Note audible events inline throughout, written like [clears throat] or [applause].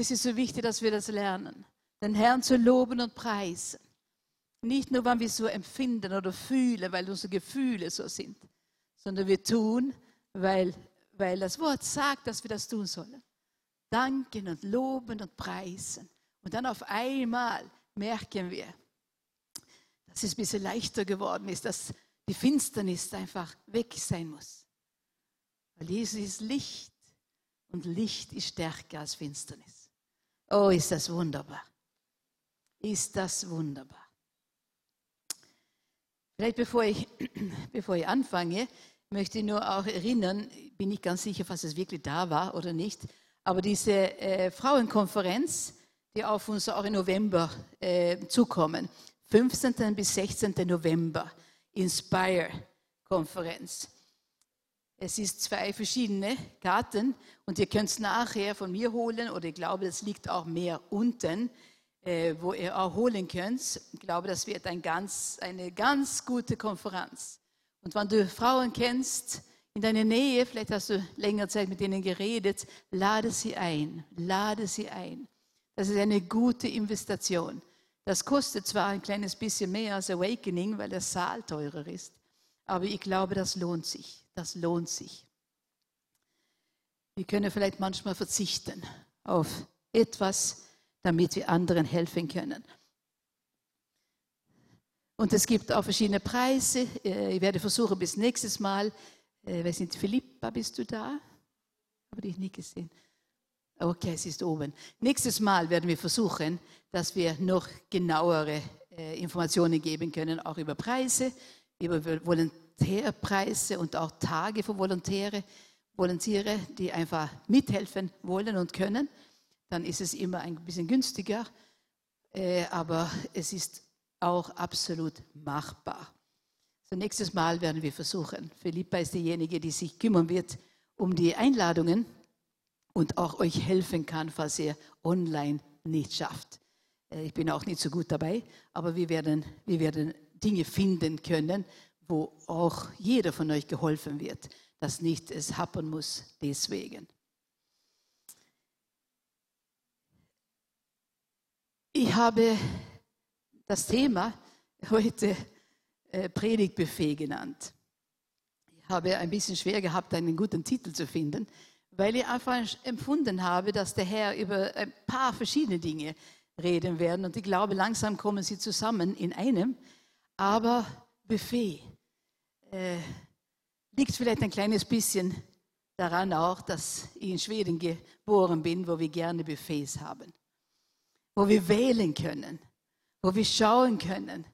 Es ist so wichtig, dass wir das lernen, den Herrn zu loben und preisen. Nicht nur, wenn wir so empfinden oder fühlen, weil unsere Gefühle so sind, sondern wir tun, weil, weil das Wort sagt, dass wir das tun sollen. Danken und loben und preisen. Und dann auf einmal merken wir, dass es ein bisschen leichter geworden ist, dass die Finsternis einfach weg sein muss. Weil Jesus ist Licht und Licht ist stärker als Finsternis. Oh, ist das wunderbar. Ist das wunderbar. Vielleicht bevor ich, [clears throat] bevor ich anfange, möchte ich nur auch erinnern, bin ich ganz sicher, was es wirklich da war oder nicht, aber diese äh, Frauenkonferenz, die auf uns auch im November äh, zukommen, 15. bis 16. November, Inspire-Konferenz. Es ist zwei verschiedene Karten und ihr könnt es nachher von mir holen oder ich glaube, es liegt auch mehr unten, äh, wo ihr auch holen könnt. Ich glaube, das wird ein ganz, eine ganz gute Konferenz. Und wenn du Frauen kennst in deiner Nähe, vielleicht hast du längere Zeit mit ihnen geredet, lade sie ein, lade sie ein. Das ist eine gute Investition. Das kostet zwar ein kleines bisschen mehr als Awakening, weil der Saal teurer ist, aber ich glaube, das lohnt sich. Das lohnt sich. Wir können vielleicht manchmal verzichten auf etwas, damit wir anderen helfen können. Und es gibt auch verschiedene Preise. Äh, ich werde versuchen, bis nächstes Mal, äh, wer sind Philippa, bist du da? Habe dich nicht gesehen. Okay, es ist oben. Nächstes Mal werden wir versuchen, dass wir noch genauere äh, Informationen geben können, auch über Preise, über Volontärpreise und auch Tage für Volontäre, Volontäre, die einfach mithelfen wollen und können. Dann ist es immer ein bisschen günstiger, äh, aber es ist auch absolut machbar. So nächstes Mal werden wir versuchen. Philippa ist diejenige, die sich kümmern wird um die Einladungen und auch euch helfen kann, falls ihr online nicht schafft. Äh, ich bin auch nicht so gut dabei, aber wir werden, wir werden Dinge finden können, wo auch jeder von euch geholfen wird, dass nicht es happen muss deswegen. Ich habe das Thema heute äh, Predigtbuffet genannt. Ich habe ein bisschen schwer gehabt, einen guten Titel zu finden, weil ich einfach empfunden habe, dass der Herr über ein paar verschiedene Dinge reden werden. Und ich glaube, langsam kommen sie zusammen in einem. Aber Buffet äh, liegt vielleicht ein kleines bisschen daran auch, dass ich in Schweden geboren bin, wo wir gerne Buffets haben. Wo wir wählen können, wo wir schauen können.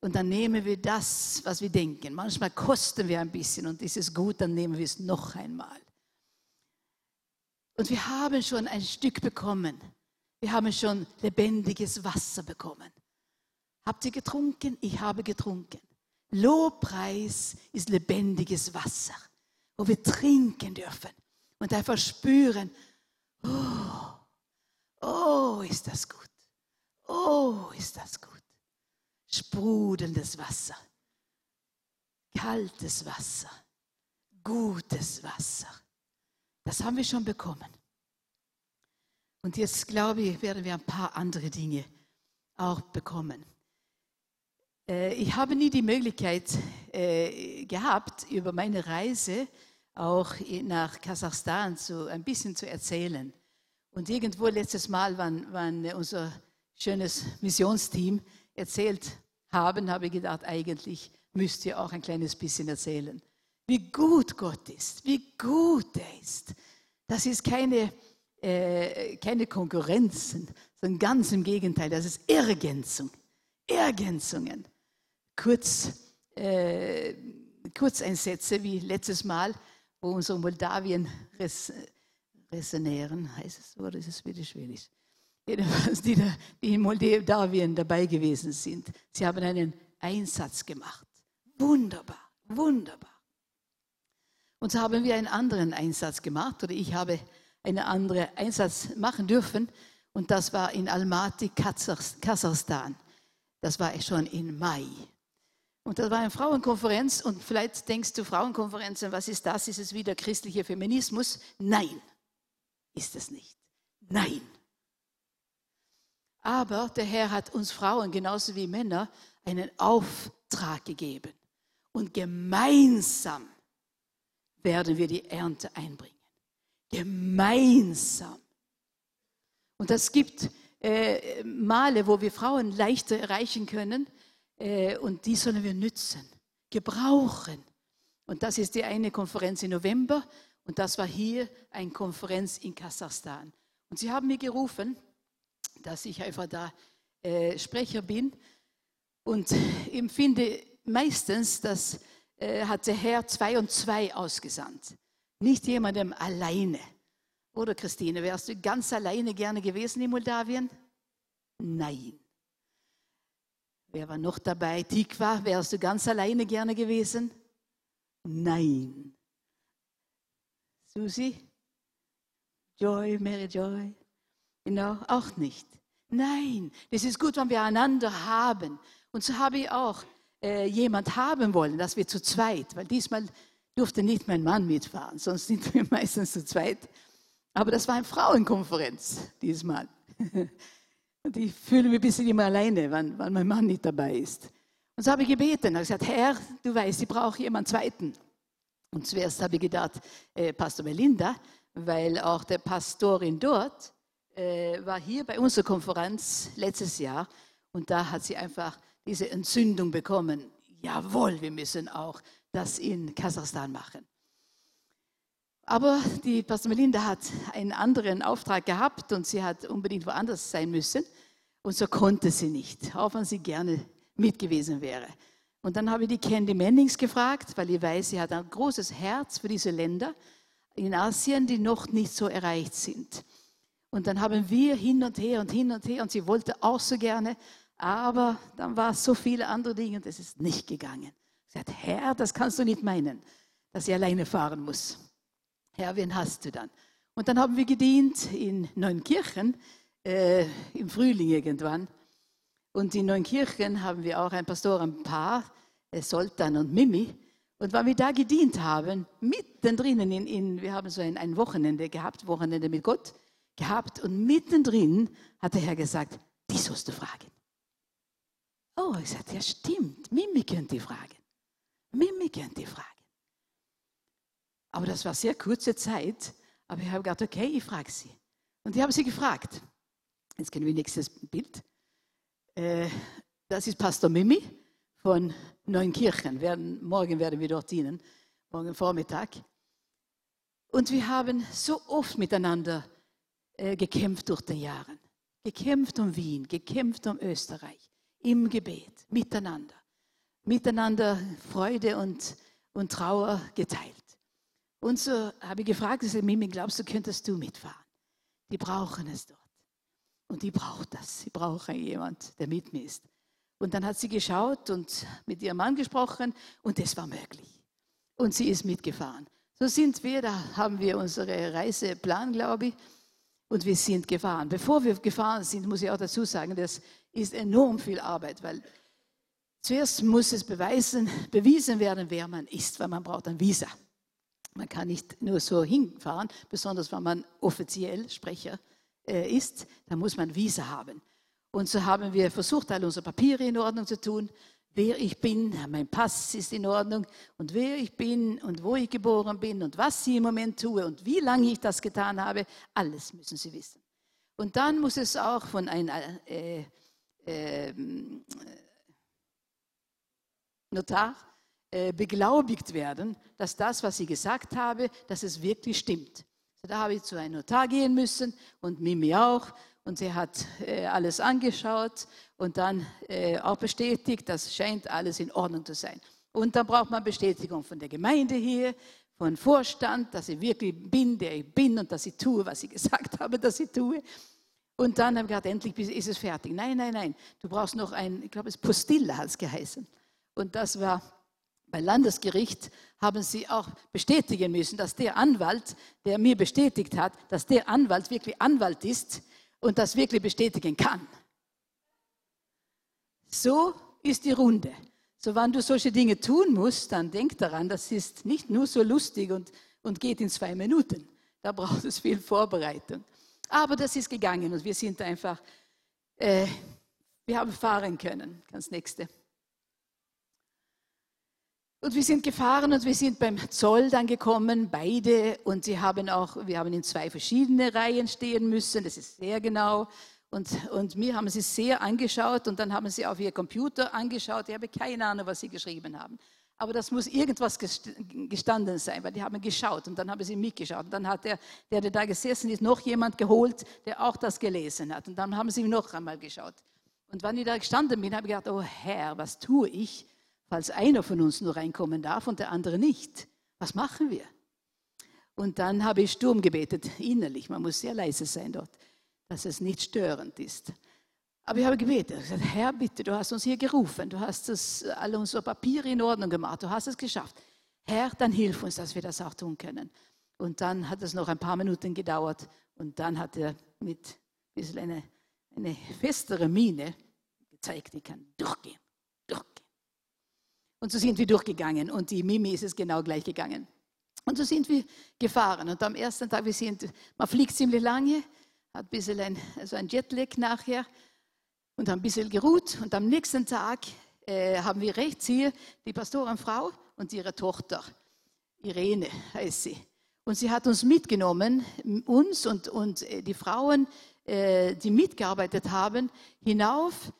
Und dann nehmen wir das, was wir denken. Manchmal kosten wir ein bisschen und ist es gut, dann nehmen wir es noch einmal. Und wir haben schon ein Stück bekommen. Wir haben schon lebendiges Wasser bekommen. Habt ihr getrunken? Ich habe getrunken. Lobpreis ist lebendiges Wasser, wo wir trinken dürfen und einfach spüren, oh, oh, ist das gut. Oh, ist das gut. Sprudelndes Wasser, kaltes Wasser, gutes Wasser. Das haben wir schon bekommen. Und jetzt glaube ich, werden wir ein paar andere Dinge auch bekommen. Äh, ich habe nie die Möglichkeit äh, gehabt, über meine Reise auch nach Kasachstan zu, ein bisschen zu erzählen. Und irgendwo letztes Mal, wann, wann unser schönes Missionsteam erzählt haben, habe ich gedacht, eigentlich müsst ihr auch ein kleines bisschen erzählen wie gut Gott ist, wie gut er ist. Das ist keine, äh, keine Konkurrenzen, sondern ganz im Gegenteil, das ist Ergänzung. Ergänzungen. Kurz, äh, Kurzeinsätze wie letztes Mal, wo unsere Moldawien res, resonieren, heißt es so, oder ist es wieder schwedisch? Jedenfalls, die, die in Moldawien dabei gewesen sind. Sie haben einen Einsatz gemacht. Wunderbar, wunderbar. Und so haben wir einen anderen Einsatz gemacht oder ich habe einen anderen Einsatz machen dürfen und das war in Almaty, Kasachstan. Das war schon im Mai. Und das war eine Frauenkonferenz und vielleicht denkst du, Frauenkonferenzen, was ist das? Ist es wieder christlicher Feminismus? Nein, ist es nicht. Nein. Aber der Herr hat uns Frauen genauso wie Männer einen Auftrag gegeben. Und gemeinsam werden wir die Ernte einbringen. Gemeinsam. Und es gibt äh, Male, wo wir Frauen leichter erreichen können und die sollen wir nützen, gebrauchen. Und das ist die eine Konferenz im November und das war hier eine Konferenz in Kasachstan. Und sie haben mir gerufen, dass ich einfach da äh, Sprecher bin und empfinde meistens, dass äh, hat der Herr zwei und zwei ausgesandt. Nicht jemandem alleine. Oder Christine, wärst du ganz alleine gerne gewesen in Moldawien? Nein. Wer war noch dabei? Tikva, wärst du ganz alleine gerne gewesen? Nein. Susi? Joy, Mary Joy? Genau, auch nicht. Nein, das ist gut, wenn wir einander haben. Und so habe ich auch äh, jemand haben wollen, dass wir zu zweit, weil diesmal durfte nicht mein Mann mitfahren, sonst sind wir [laughs] meistens zu zweit. Aber das war eine Frauenkonferenz diesmal. [laughs] Und ich fühle mich ein bisschen immer alleine, wenn, wenn mein Mann nicht dabei ist. Und so habe ich gebeten, habe gesagt, Herr, du weißt, ich brauche jemanden zweiten. Und zuerst habe ich gedacht, äh, Pastor Melinda, weil auch der Pastorin dort äh, war hier bei unserer Konferenz letztes Jahr und da hat sie einfach diese Entzündung bekommen. Jawohl, wir müssen auch das in Kasachstan machen. Aber die Pastor Melinda hat einen anderen Auftrag gehabt und sie hat unbedingt woanders sein müssen. Und so konnte sie nicht, auch wenn sie gerne mit gewesen wäre. Und dann habe ich die Candy Mannings gefragt, weil ich weiß, sie hat ein großes Herz für diese Länder in Asien, die noch nicht so erreicht sind. Und dann haben wir hin und her und hin und her und sie wollte auch so gerne, aber dann war es so viele andere Dinge und es ist nicht gegangen. Sie hat, Herr, das kannst du nicht meinen, dass ich alleine fahren muss. Herr, wen hast du dann? Und dann haben wir gedient in Neunkirchen, äh, im Frühling irgendwann. Und in Neunkirchen haben wir auch ein Pastorenpaar, äh, Soltan und Mimi. Und weil wir da gedient haben, mittendrin, in, in, wir haben so ein, ein Wochenende gehabt, Wochenende mit Gott gehabt, und mittendrin hat der Herr gesagt, die sollst du fragen. Oh, ich sagte, ja stimmt, Mimi könnt ihr fragen. Mimi könnt ihr fragen. Aber das war sehr kurze Zeit, aber ich habe gedacht, okay, ich frage sie. Und ich habe sie gefragt. Jetzt kennen wir nächstes Bild. Äh, das ist Pastor Mimi von Neunkirchen. Morgen werden wir dort dienen, morgen Vormittag. Und wir haben so oft miteinander äh, gekämpft durch die Jahre. Gekämpft um Wien, gekämpft um Österreich im Gebet, miteinander. Miteinander Freude und, und Trauer geteilt. Und so habe ich gefragt, ich sage, Mimi, glaubst du, könntest du mitfahren? Die brauchen es dort. Und die braucht das. Sie brauchen jemand, der mit mir ist. Und dann hat sie geschaut und mit ihrem Mann gesprochen und es war möglich. Und sie ist mitgefahren. So sind wir, da haben wir unsere Reiseplan, glaube ich, und wir sind gefahren. Bevor wir gefahren sind, muss ich auch dazu sagen, das ist enorm viel Arbeit, weil zuerst muss es beweisen, bewiesen werden, wer man ist, weil man braucht ein Visa. Man kann nicht nur so hinfahren, besonders wenn man offiziell Sprecher äh, ist, dann muss man Visa haben. Und so haben wir versucht, all unsere Papiere in Ordnung zu tun. Wer ich bin, mein Pass ist in Ordnung und wer ich bin und wo ich geboren bin und was ich im Moment tue und wie lange ich das getan habe, alles müssen Sie wissen. Und dann muss es auch von einer äh, ähm, Notar äh, beglaubigt werden, dass das, was ich gesagt habe, dass es wirklich stimmt. Da habe ich zu einem Notar gehen müssen und Mimi auch. Und sie hat äh, alles angeschaut und dann äh, auch bestätigt, das scheint alles in Ordnung zu sein. Und dann braucht man Bestätigung von der Gemeinde hier, von Vorstand, dass ich wirklich bin, der ich bin und dass ich tue, was ich [laughs] gesagt habe, dass ich tue. Und dann habe ich gedacht, endlich ist es fertig. Nein, nein, nein, du brauchst noch ein, ich glaube, es Postilla hat es geheißen. Und das war bei Landesgericht, haben sie auch bestätigen müssen, dass der Anwalt, der mir bestätigt hat, dass der Anwalt wirklich Anwalt ist und das wirklich bestätigen kann. So ist die Runde. So, wenn du solche Dinge tun musst, dann denk daran, das ist nicht nur so lustig und, und geht in zwei Minuten. Da braucht es viel Vorbereitung. Aber das ist gegangen und wir sind einfach, äh, wir haben fahren können. Ganz nächste. Und wir sind gefahren und wir sind beim Zoll dann gekommen, beide. Und sie haben auch, wir haben in zwei verschiedene Reihen stehen müssen. Das ist sehr genau. Und, und mir haben sie sehr angeschaut und dann haben sie auf ihr Computer angeschaut. Ich habe keine Ahnung, was sie geschrieben haben. Aber das muss irgendwas gestanden sein, weil die haben geschaut und dann haben sie mitgeschaut. Und dann hat der, der, der da gesessen ist, noch jemand geholt, der auch das gelesen hat. Und dann haben sie noch einmal geschaut. Und wenn ich da gestanden bin, habe ich gedacht, oh Herr, was tue ich? Falls einer von uns nur reinkommen darf und der andere nicht. Was machen wir? Und dann habe ich Sturm gebetet, innerlich. Man muss sehr leise sein dort, dass es nicht störend ist. Aber ich habe gebetet, gesagt, Herr, bitte, du hast uns hier gerufen, du hast das, alle unsere Papiere in Ordnung gemacht, du hast es geschafft. Herr, dann hilf uns, dass wir das auch tun können. Und dann hat es noch ein paar Minuten gedauert und dann hat er mit ein bisschen eine, eine festere Miene gezeigt, ich kann durchgehen. Und so sind wir durchgegangen und die Mimi ist es genau gleich gegangen. Und so sind wir gefahren. Und am ersten Tag, wir sind, man fliegt ziemlich lange, hat ein bisschen ein, also ein Jetlag nachher und haben ein bisschen geruht. Und am nächsten Tag äh, haben wir rechts hier die Pastorenfrau und ihre Tochter, Irene heißt sie. Und sie hat uns mitgenommen, uns und, und äh, die Frauen, äh, die mitgearbeitet haben, hinauf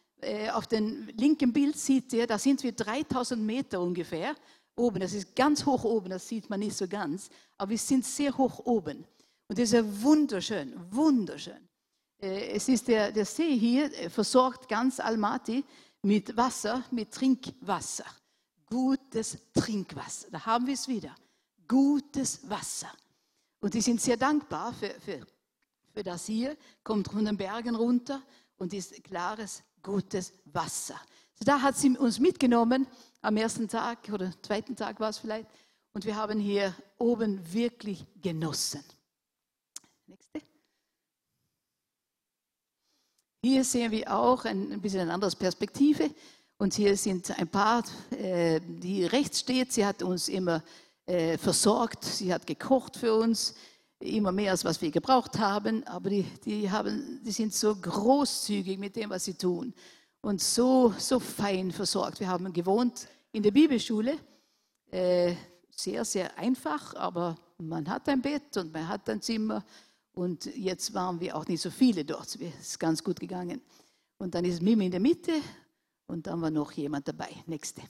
auf dem linken Bild sieht ihr, da sind wir 3000 Meter ungefähr oben. Das ist ganz hoch oben, das sieht man nicht so ganz, aber wir sind sehr hoch oben. Und das ist wunderschön, wunderschön. Äh, es ist der, der See hier, äh, versorgt ganz Almaty mit Wasser, mit Trinkwasser. Gutes Trinkwasser. Da haben wir es wieder. Gutes Wasser. Und die sind sehr dankbar für, für, für das hier, kommt von den Bergen runter und ist klares gutes Wasser. So, da hat sie uns mitgenommen am ersten Tag oder zweiten Tag war es vielleicht. Und wir haben hier oben wirklich genossen. Nächste. Hier sehen wir auch ein, bisschen eine andere Perspektive. Und hier sind ein paar, äh, die rechts steht. Sie hat uns immer äh, versorgt. Sie hat gekocht für uns immer mehr als was wir gebraucht haben, aber die, die, haben, die sind so großzügig mit dem, was sie tun und so, so fein versorgt. Wir haben gewohnt in der Bibelschule, äh, sehr, sehr einfach, aber man hat ein Bett und man hat ein Zimmer und jetzt waren wir auch nicht so viele dort. Es ist ganz gut gegangen. Und dann ist Mimi in der Mitte und dann war noch jemand dabei. Nächste.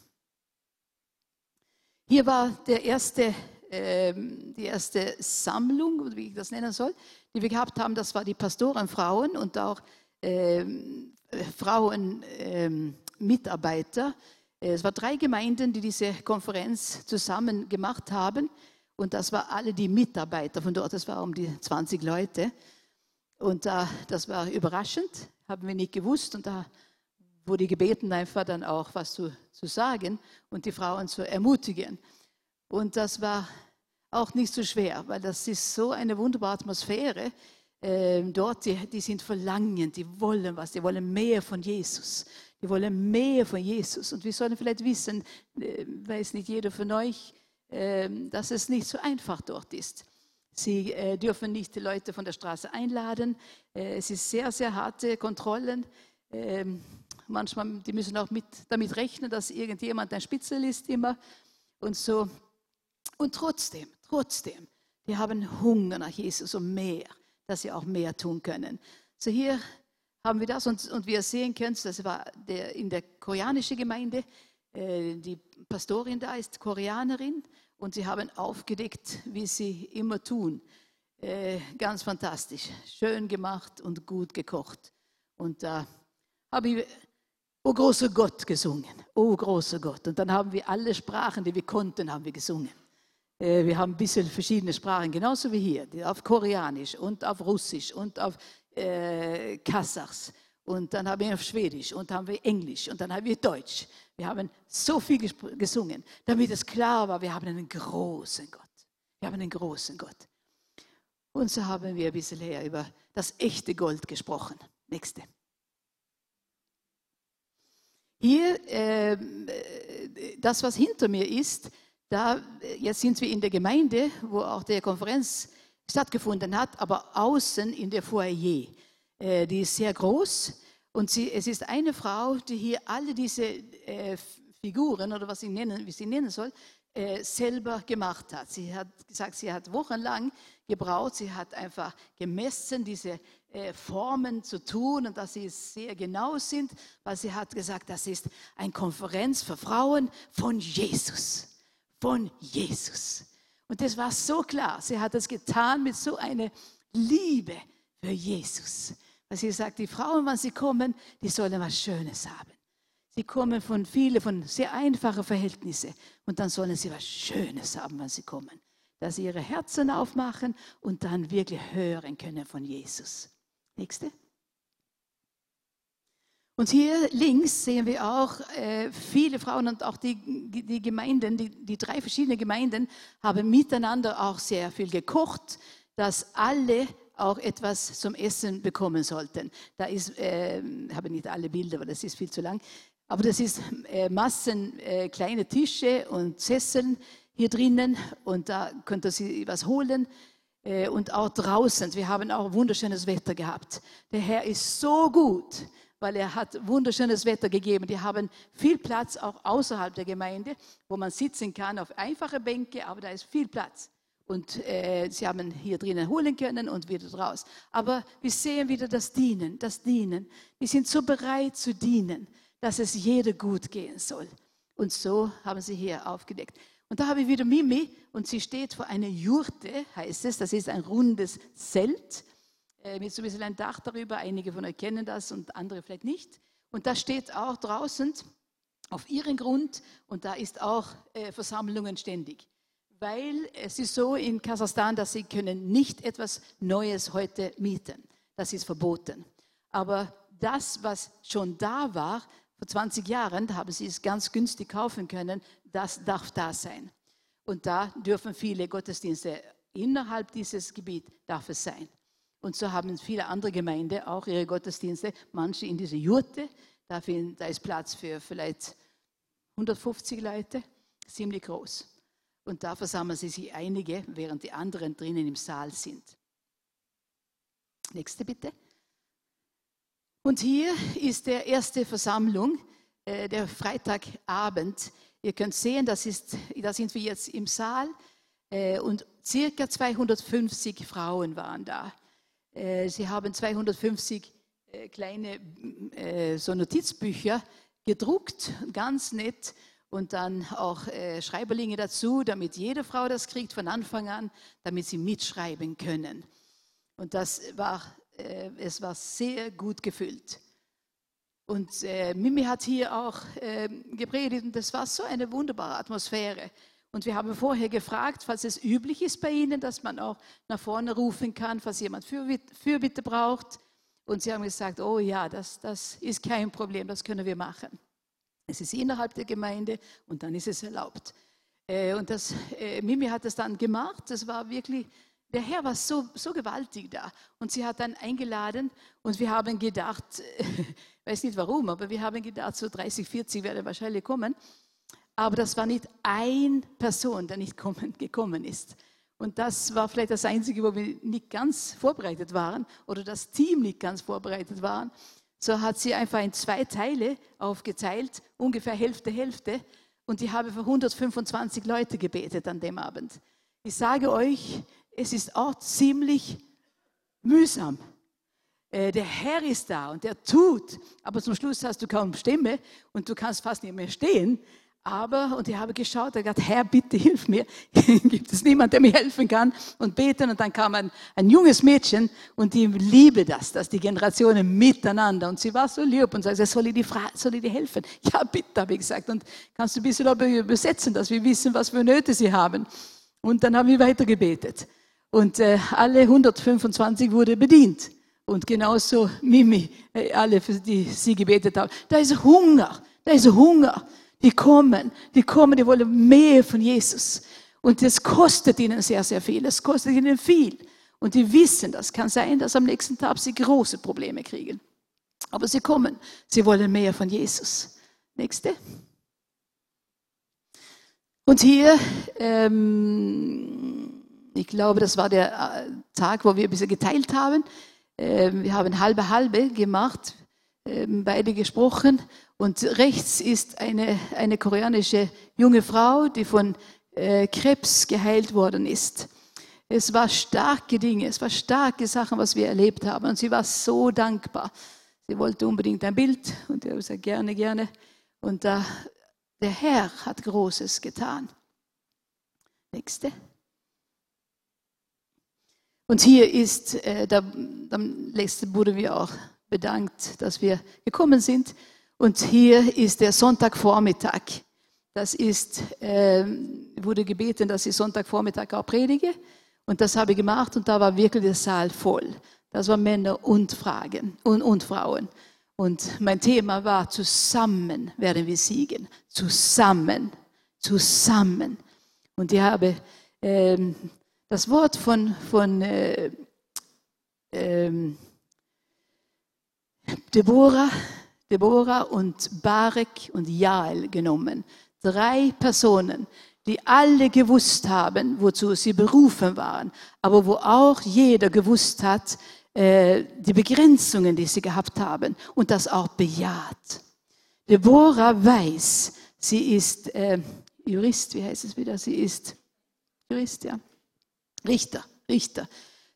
Hier war der erste ähm, die erste Sammlung, wie ich das nennen soll, die wir gehabt haben, das war die Pastorenfrauen und auch ähm, Frauenmitarbeiter. Ähm, es waren drei Gemeinden, die diese Konferenz zusammen gemacht haben. Und das waren alle die Mitarbeiter von dort. Das waren um die 20 Leute. Und äh, das war überraschend, haben wir nicht gewusst. Und da wurde gebeten, einfach dann auch was zu, zu sagen und die Frauen zu ermutigen. Und das war auch nicht so schwer, weil das ist so eine wunderbare Atmosphäre. Ähm, dort, die, die sind verlangend, die wollen was, die wollen mehr von Jesus. Die wollen mehr von Jesus. Und wir sollen vielleicht wissen, äh, weiß nicht jeder von euch, äh, dass es nicht so einfach dort ist. Sie äh, dürfen nicht die Leute von der Straße einladen. Äh, es ist sehr, sehr harte Kontrollen. Ähm, manchmal, die müssen auch mit, damit rechnen, dass irgendjemand ein Spitzel ist immer. Und so und trotzdem, trotzdem, die haben Hunger nach Jesus und mehr, dass sie auch mehr tun können. So hier haben wir das und, und wie ihr sehen könnt, das war der, in der koreanischen Gemeinde, äh, die Pastorin da ist Koreanerin und sie haben aufgedeckt, wie sie immer tun. Äh, ganz fantastisch, schön gemacht und gut gekocht. Und da habe ich O großer Gott gesungen, O großer Gott. Und dann haben wir alle Sprachen, die wir konnten, haben wir gesungen. Äh, wir haben ein bisschen verschiedene Sprachen, genauso wie hier, auf Koreanisch und auf Russisch und auf äh, Kasachs. Und dann haben wir auf Schwedisch und dann haben wir Englisch und dann haben wir Deutsch. Wir haben so viel gesungen, damit es klar war, wir haben einen großen Gott. Wir haben einen großen Gott. Und so haben wir ein bisschen her über das echte Gold gesprochen. Nächste. Hier, äh, das, was hinter mir ist, da, jetzt sind wir in der Gemeinde, wo auch der Konferenz stattgefunden hat, aber außen in der Foyer. Äh, die ist sehr groß und sie, es ist eine Frau, die hier alle diese äh, Figuren oder was sie nennen, wie sie nennen soll, äh, selber gemacht hat. Sie hat gesagt, sie hat wochenlang gebraucht, sie hat einfach gemessen, diese äh, Formen zu tun und dass sie sehr genau sind, weil sie hat gesagt, das ist eine Konferenz für Frauen von Jesus, von Jesus. Und das war so klar. Sie hat das getan mit so einer Liebe für Jesus. Weil sie sagt, die Frauen, wenn sie kommen, die sollen was Schönes haben. Sie kommen von vielen, von sehr einfachen Verhältnissen und dann sollen sie was Schönes haben, wenn sie kommen. Dass sie ihre Herzen aufmachen und dann wirklich hören können von Jesus. Nächste. Und hier links sehen wir auch äh, viele Frauen und auch die, die Gemeinden, die, die drei verschiedenen Gemeinden haben miteinander auch sehr viel gekocht, dass alle auch etwas zum Essen bekommen sollten. Da ist, äh, habe nicht alle Bilder, weil das ist viel zu lang. Aber das ist äh, Massen äh, kleine Tische und Sesseln hier drinnen und da könnt ihr sie was holen äh, und auch draußen. Wir haben auch wunderschönes Wetter gehabt. Der Herr ist so gut, weil er hat wunderschönes Wetter gegeben. Die haben viel Platz auch außerhalb der Gemeinde, wo man sitzen kann auf einfache Bänke, aber da ist viel Platz. Und äh, sie haben hier drinnen holen können und wieder raus. Aber wir sehen wieder das Dienen, das Dienen. Wir sind so bereit zu dienen dass es jeder gut gehen soll. Und so haben sie hier aufgedeckt. Und da habe ich wieder Mimi und sie steht vor einer Jurte, heißt es. Das ist ein rundes Zelt äh, mit so ein bisschen ein Dach darüber. Einige von euch kennen das und andere vielleicht nicht. Und da steht auch draußen auf ihren Grund und da ist auch äh, Versammlungen ständig. Weil es ist so in Kasachstan, dass sie können nicht etwas Neues heute mieten. Das ist verboten. Aber das, was schon da war, vor 20 Jahren haben sie es ganz günstig kaufen können. Das darf da sein. Und da dürfen viele Gottesdienste innerhalb dieses Gebiets darf es sein. Und so haben viele andere Gemeinden auch ihre Gottesdienste, manche in diese Jurte. Da, ist Platz für vielleicht 150 Leute, ziemlich groß. Und da versammeln sie sich einige, während die anderen drinnen im Saal sind. Nächste bitte. Und hier ist der erste Versammlung, äh, der Freitagabend. Ihr könnt sehen, das ist, da sind wir jetzt im Saal äh, und circa 250 Frauen waren da. Äh, sie haben 250 äh, kleine äh, so Notizbücher gedruckt, ganz nett, und dann auch Schreiberlinge dazu, damit jede Frau das kriegt von Anfang an, damit sie mitschreiben können. Und das war es war sehr gut gefüllt. Und Mimi hat hier auch gepredigt und das war so eine wunderbare Atmosphäre. Und wir haben vorher gefragt, falls es üblich ist bei Ihnen, dass man auch nach vorne rufen kann, falls jemand Fürbitte braucht. Und sie haben gesagt, oh ja, das, das ist kein Problem, das können wir machen. Es ist innerhalb der Gemeinde und dann ist es erlaubt. Äh, und das, äh, Mimi hat das dann gemacht. Das war wirklich der Herr war so, so gewaltig da. Und sie hat dann eingeladen und wir haben gedacht, ich [laughs] weiß nicht warum, aber wir haben gedacht, so 30, 40 werden wahrscheinlich kommen. Aber das war nicht eine Person, der nicht kommen, gekommen ist. Und das war vielleicht das Einzige, wo wir nicht ganz vorbereitet waren oder das Team nicht ganz vorbereitet war. So hat sie einfach in zwei Teile aufgeteilt, ungefähr Hälfte, Hälfte. Und ich habe für 125 Leute gebetet an dem Abend. Ich sage euch, es ist auch ziemlich mühsam. Äh, der Herr ist da und der tut, aber zum Schluss hast du kaum Stimme und du kannst fast nicht mehr stehen. Aber, und ich habe geschaut, er hat Herr, bitte hilf mir. [laughs] Gibt es niemanden, der mir helfen kann? Und beten. Und dann kam ein, ein junges Mädchen und die liebe das, dass die Generationen miteinander. Und sie war so lieb und sagte, soll ich die, soll ich dir helfen? [laughs] Ja, bitte, habe ich gesagt. Und kannst du ein bisschen übersetzen, dass wir wissen, was für Nöte sie haben. Und dann haben wir weiter gebetet. Und äh, alle 125 wurde bedient. Und genauso Mimi, äh, alle, für die sie gebetet haben. Da ist Hunger, da ist Hunger. Die kommen, die kommen, die wollen mehr von Jesus. Und das kostet ihnen sehr, sehr viel. Es kostet ihnen viel. Und die wissen, das kann sein, dass am nächsten Tag sie große Probleme kriegen. Aber sie kommen, sie wollen mehr von Jesus. Nächste. Und hier ähm, ich glaube, das war der, Tag, wo wir ein bisschen geteilt haben. Ähm, wir haben halbe halbe gemacht, beide gesprochen. Und rechts ist eine, eine koreanische junge Frau, die von äh, Krebs geheilt worden ist. Es war starke Dinge, es war starke Sachen, was wir erlebt haben. Und sie war so dankbar. Sie wollte unbedingt ein Bild und ich habe gesagt, gerne, gerne. Und äh, der Herr hat Großes getan. Nächste. Und hier ist, äh, da, am letzten wurden wir auch bedankt, dass wir gekommen sind. Und hier ist der Sonntagvormittag. Das ist, äh, wurde gebeten, dass ich Sonntagvormittag auch predige. Und das habe ich gemacht und da war wirklich der Saal voll. Das waren Männer und, Fragen, und, und Frauen. Und mein Thema war, zusammen werden wir siegen. Zusammen, zusammen. Und ich habe ähm, das Wort von, von äh, ähm, Deborah, Deborah und Barek und Jael genommen. Drei Personen, die alle gewusst haben, wozu sie berufen waren, aber wo auch jeder gewusst hat, äh, die Begrenzungen, die sie gehabt haben und das auch bejaht. Deborah weiß, sie ist äh, Jurist, wie heißt es wieder? Sie ist Jurist, ja. Richter, Richter.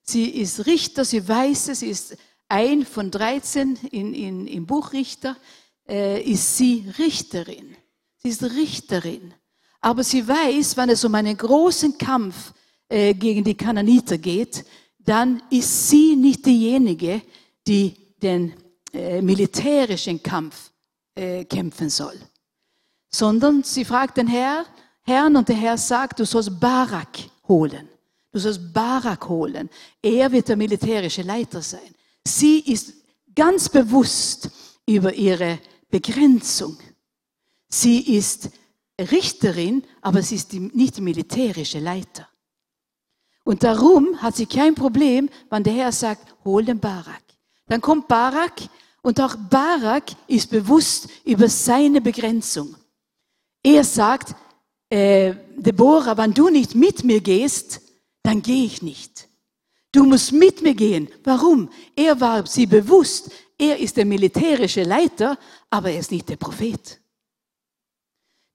Sie ist Richter, sie weiß es, sie ist ein von 13 in, in, im Buch Richter, äh, ist sie Richterin. Sie ist Richterin. Aber sie weiß, wenn es um einen großen Kampf äh, gegen die Kananiter geht, dann ist sie nicht diejenige, die den äh, militärischen Kampf äh, kämpfen soll, sondern sie fragt den Herr, Herrn und der Herr sagt, du sollst Barak holen. Du sollst Barak holen. Er wird der militärische Leiter sein. Sie ist ganz bewusst über ihre Begrenzung. Sie ist Richterin, aber sie ist die, nicht die militärische Leiter. Und darum hat sie kein Problem, wenn der Herr sagt, hol den Barak. Dann kommt Barak und auch Barak ist bewusst über seine Begrenzung. Er sagt, äh, Deborah, wenn du nicht mit mir gehst, dann gehe ich nicht. Du musst mit mir gehen. Warum? Er war sie bewusst, er ist der militärische Leiter, aber er ist nicht der Prophet.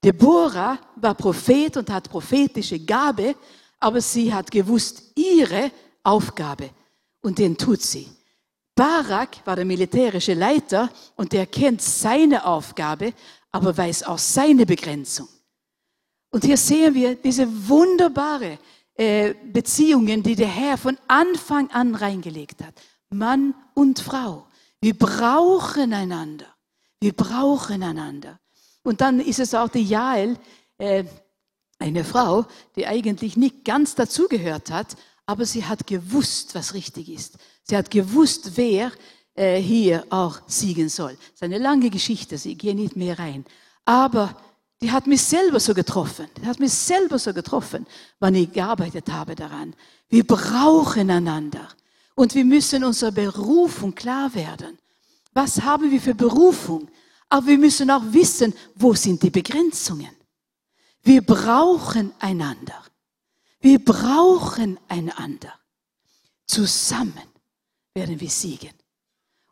Deborah war Prophet und hat prophetische Gabe, aber sie hat gewusst ihre Aufgabe und den tut sie. Barak war der militärische Leiter und der kennt seine Aufgabe, aber weiß auch seine Begrenzung. Und hier sehen wir diese wunderbare äh, Beziehungen, die der Herr von Anfang an reingelegt hat. Mann und Frau. Wir brauchen einander. Wir brauchen einander. Und dann ist es auch die Jael, äh, eine Frau, die eigentlich nicht ganz dazugehört hat, aber sie hat gewusst, was richtig ist. Sie hat gewusst, wer äh, hier auch siegen soll. Das ist eine lange Geschichte, ich gehe nicht mehr rein. Aber die hat mich selber so getroffen. Die hat mich selber so getroffen, wann ich gearbeitet habe daran. Wir brauchen einander. Und wir müssen unserer Berufung klar werden. Was haben wir für Berufung? Aber wir müssen auch wissen, wo sind die Begrenzungen. Wir brauchen einander. Wir brauchen einander. Zusammen werden wir siegen.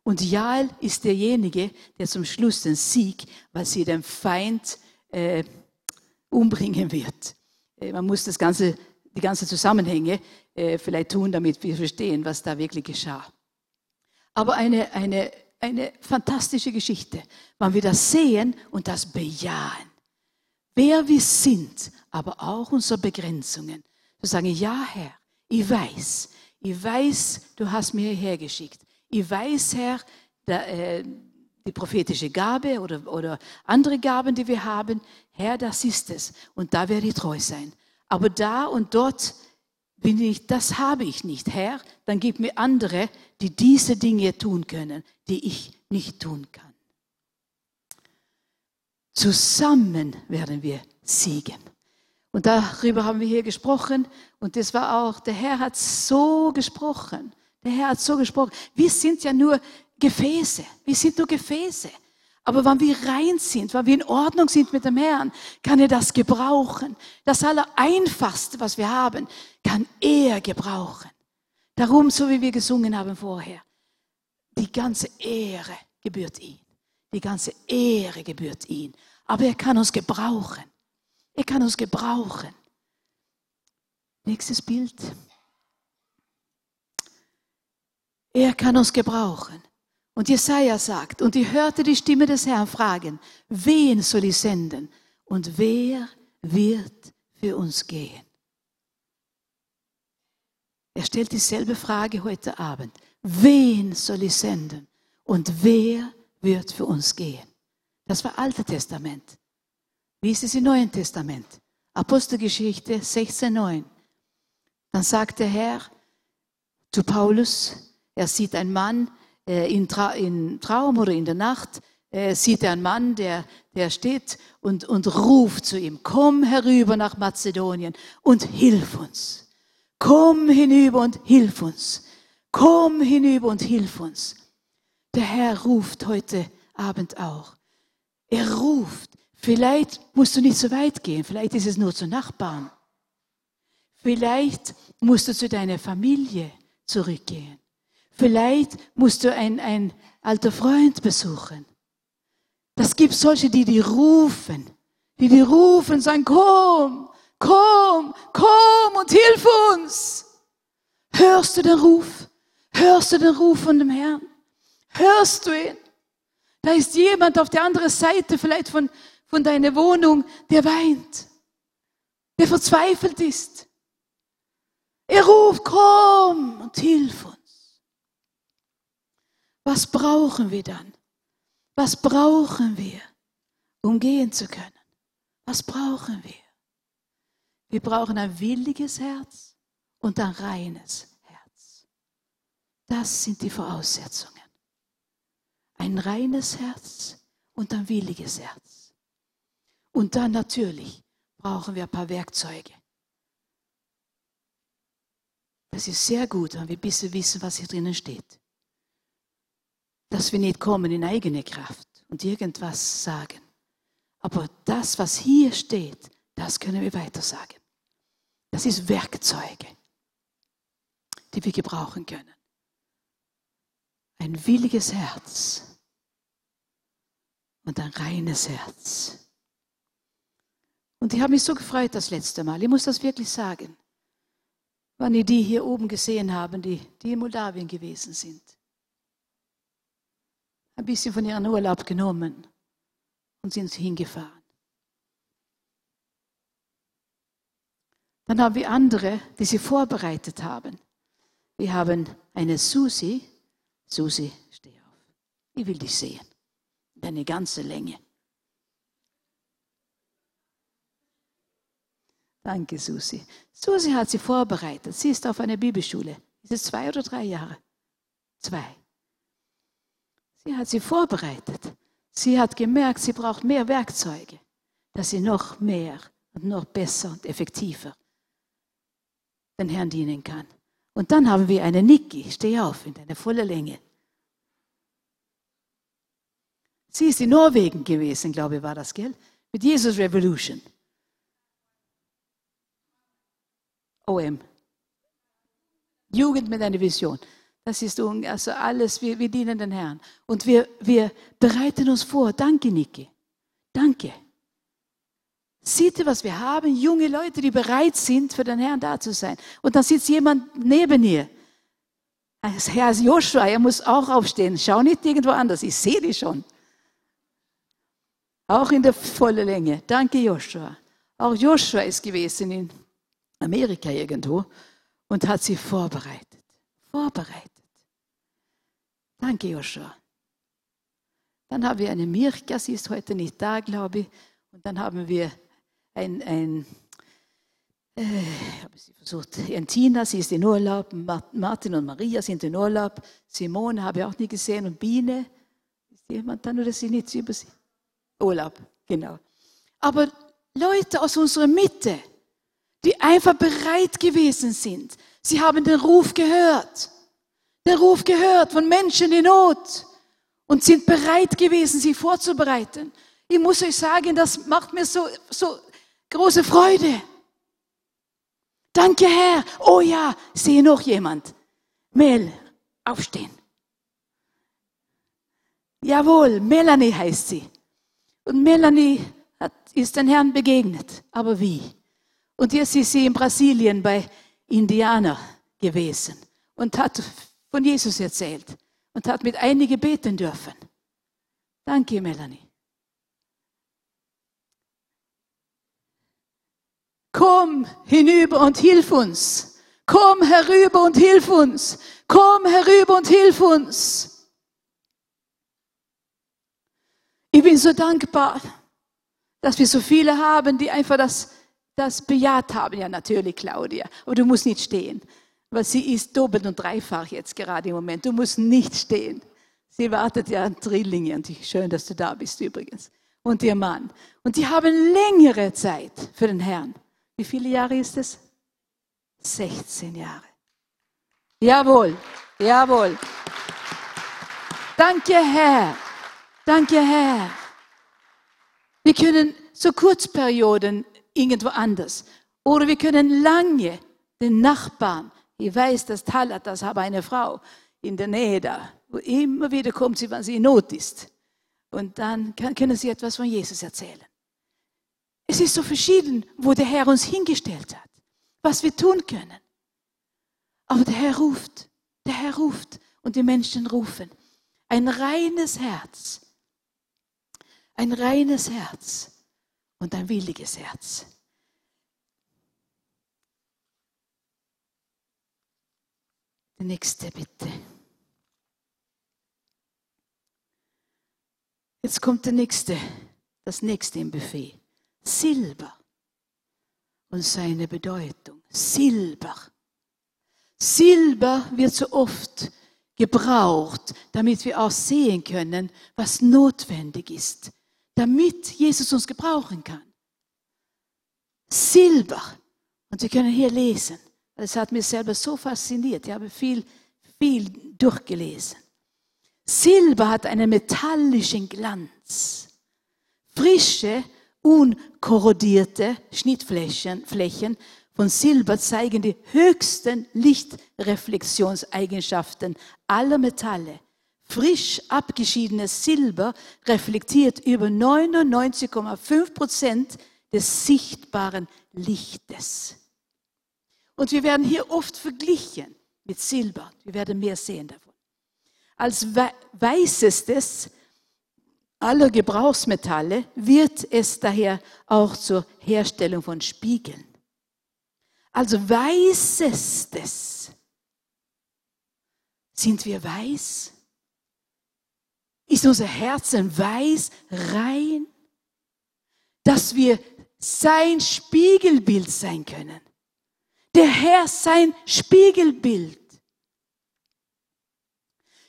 Und Jael ist derjenige, der zum Schluss den Sieg, weil sie den Feind äh, umbringen wird. Äh, man muss das ganze, die ganzen Zusammenhänge äh, vielleicht tun, damit wir verstehen, was da wirklich geschah. Aber eine, eine, eine fantastische Geschichte, wenn wir das sehen und das bejahen. Wer wir sind, aber auch unsere Begrenzungen. Zu sagen, ja Herr, ich weiß, ich weiß, du hast mir hierher geschickt. Ich weiß, Herr, da, äh, die prophetische Gabe oder, oder andere Gaben, die wir haben, Herr, das ist es. Und da werde ich treu sein. Aber da und dort bin ich, das habe ich nicht. Herr, dann gib mir andere, die diese Dinge tun können, die ich nicht tun kann. Zusammen werden wir siegen. Und darüber haben wir hier gesprochen. Und das war auch, der Herr hat so gesprochen. Der Herr hat so gesprochen. Wir sind ja nur Gefäße. Wir sind nur Gefäße. Aber wenn wir rein sind, wenn wir in Ordnung sind mit dem Herrn, kann er das gebrauchen. Das Allereinfachste, was wir haben, kann er gebrauchen. Darum, so wie wir gesungen haben vorher, die ganze Ehre gebührt ihm. Die ganze Ehre gebührt ihm. Aber er kann uns gebrauchen. Er kann uns gebrauchen. Nächstes Bild. Er kann uns gebrauchen. Und Jesaja sagt, und ich hörte die Stimme des Herrn fragen, wen soll ich senden? Und wer wird für uns gehen? Er stellt dieselbe Frage heute Abend. Wen soll ich senden? Und wer wird für uns gehen? Das war Alte Testament. Wie ist es im Neuen Testament? Apostelgeschichte 16,9. Dann sagt der Herr zu Paulus, er sieht einen Mann äh, in, Tra in Traum oder in der Nacht, äh, sieht er einen Mann, der, der steht und, und ruft zu ihm, komm herüber nach Mazedonien und hilf uns. Komm hinüber und hilf uns. Komm hinüber und hilf uns. Der Herr ruft heute Abend auch. Er ruft. Vielleicht musst du nicht so weit gehen. Vielleicht ist es nur zu Nachbarn. Vielleicht musst du zu deiner Familie zurückgehen. Vielleicht musst du einen, einen alter Freund besuchen. Das gibt solche, die die rufen, die die rufen, sagen, komm, komm, komm und hilf uns. Hörst du den Ruf? Hörst du den Ruf von dem Herrn? Hörst du ihn? Da ist jemand auf der anderen Seite vielleicht von, von deiner Wohnung, der weint, der verzweifelt ist. Er ruft, komm und hilf uns. Was brauchen wir dann? Was brauchen wir, um gehen zu können? Was brauchen wir? Wir brauchen ein williges Herz und ein reines Herz. Das sind die Voraussetzungen. Ein reines Herz und ein williges Herz. Und dann natürlich brauchen wir ein paar Werkzeuge. Das ist sehr gut, wenn wir ein bisschen wissen, was hier drinnen steht. Dass wir nicht kommen in eigene Kraft und irgendwas sagen. Aber das, was hier steht, das können wir weiter sagen. Das ist Werkzeuge, die wir gebrauchen können. Ein williges Herz und ein reines Herz. Und ich habe mich so gefreut das letzte Mal. Ich muss das wirklich sagen. Wann ich die hier oben gesehen habe, die, die in Moldawien gewesen sind. Ein bisschen von ihrem Urlaub genommen und sind hingefahren. Dann haben wir andere, die sie vorbereitet haben. Wir haben eine Susi. Susi, steh auf. Ich will dich sehen. Deine ganze Länge. Danke, Susi. Susi hat sie vorbereitet. Sie ist auf einer Bibelschule. Ist es zwei oder drei Jahre? Zwei. Sie hat sie vorbereitet. Sie hat gemerkt, sie braucht mehr Werkzeuge, dass sie noch mehr und noch besser und effektiver den Herrn dienen kann. Und dann haben wir eine Niki, steh auf, in deiner volle Länge. Sie ist in Norwegen gewesen, glaube ich, war das, gell? Mit Jesus Revolution. OM. Jugend mit einer Vision. Das ist also alles, wir, wir dienen den Herrn. Und wir, wir bereiten uns vor. Danke, Niki. Danke. Seht ihr, was wir haben? Junge Leute, die bereit sind, für den Herrn da zu sein. Und dann sitzt jemand neben ihr. Herr Joshua, er muss auch aufstehen. Schau nicht irgendwo anders. Ich sehe dich schon. Auch in der vollen Länge. Danke, Joshua. Auch Joshua ist gewesen in Amerika irgendwo und hat sie vorbereitet. Vorbereitet. Danke, Joshua. Dann haben wir eine Mirka, sie ist heute nicht da, glaube ich. Und dann haben wir ein, ein äh, habe sie versucht, ein Tina, sie ist in Urlaub, Martin und Maria sind in Urlaub, Simone habe ich auch nie gesehen und Biene, ist jemand dann oder sie nicht über sie? Urlaub, genau. Aber Leute aus unserer Mitte, die einfach bereit gewesen sind, sie haben den Ruf gehört, den Ruf gehört von Menschen in Not und sind bereit gewesen, sie vorzubereiten. Ich muss euch sagen, das macht mir so, so Große Freude. Danke, Herr. Oh ja, sehe noch jemand. Mel, aufstehen. Jawohl, Melanie heißt sie. Und Melanie hat, ist den Herrn begegnet. Aber wie? Und jetzt ist sie in Brasilien bei Indianer gewesen und hat von Jesus erzählt und hat mit einigen beten dürfen. Danke, Melanie. Komm hinüber und hilf uns. Komm herüber und hilf uns. Komm herüber und hilf uns. Ich bin so dankbar, dass wir so viele haben, die einfach das, das bejaht haben. Ja, natürlich, Claudia. Aber du musst nicht stehen, weil sie ist doppelt und dreifach jetzt gerade im Moment. Du musst nicht stehen. Sie wartet ja an Drillinge und schön, dass du da bist übrigens. Und ihr Mann. Und die haben längere Zeit für den Herrn. Wie viele Jahre ist es? 16 Jahre. Jawohl, jawohl. Danke, Herr. Danke, Herr. Wir können so Kurzperioden irgendwo anders. Oder wir können lange den Nachbarn, ich weiß, dass Talat, das habe eine Frau in der Nähe da, wo immer wieder kommt sie, wenn sie in Not ist. Und dann können sie etwas von Jesus erzählen. Es ist so verschieden, wo der Herr uns hingestellt hat, was wir tun können. Aber der Herr ruft, der Herr ruft und die Menschen rufen. Ein reines Herz, ein reines Herz und ein williges Herz. Der nächste bitte. Jetzt kommt der nächste, das nächste im Buffet. Silber und seine Bedeutung. Silber. Silber wird so oft gebraucht, damit wir auch sehen können, was notwendig ist, damit Jesus uns gebrauchen kann. Silber. Und Sie können hier lesen. Das hat mich selber so fasziniert. Ich habe viel, viel durchgelesen. Silber hat einen metallischen Glanz. Frische unkorrodierte Schnittflächen Flächen von Silber zeigen die höchsten Lichtreflexionseigenschaften aller Metalle. Frisch abgeschiedenes Silber reflektiert über 99,5 Prozent des sichtbaren Lichtes. Und wir werden hier oft verglichen mit Silber. Wir werden mehr sehen davon. Als weißestes aller Gebrauchsmetalle wird es daher auch zur Herstellung von Spiegeln. Also weißestes. Sind wir weiß? Ist unser Herzen weiß, rein, dass wir sein Spiegelbild sein können? Der Herr sein Spiegelbild.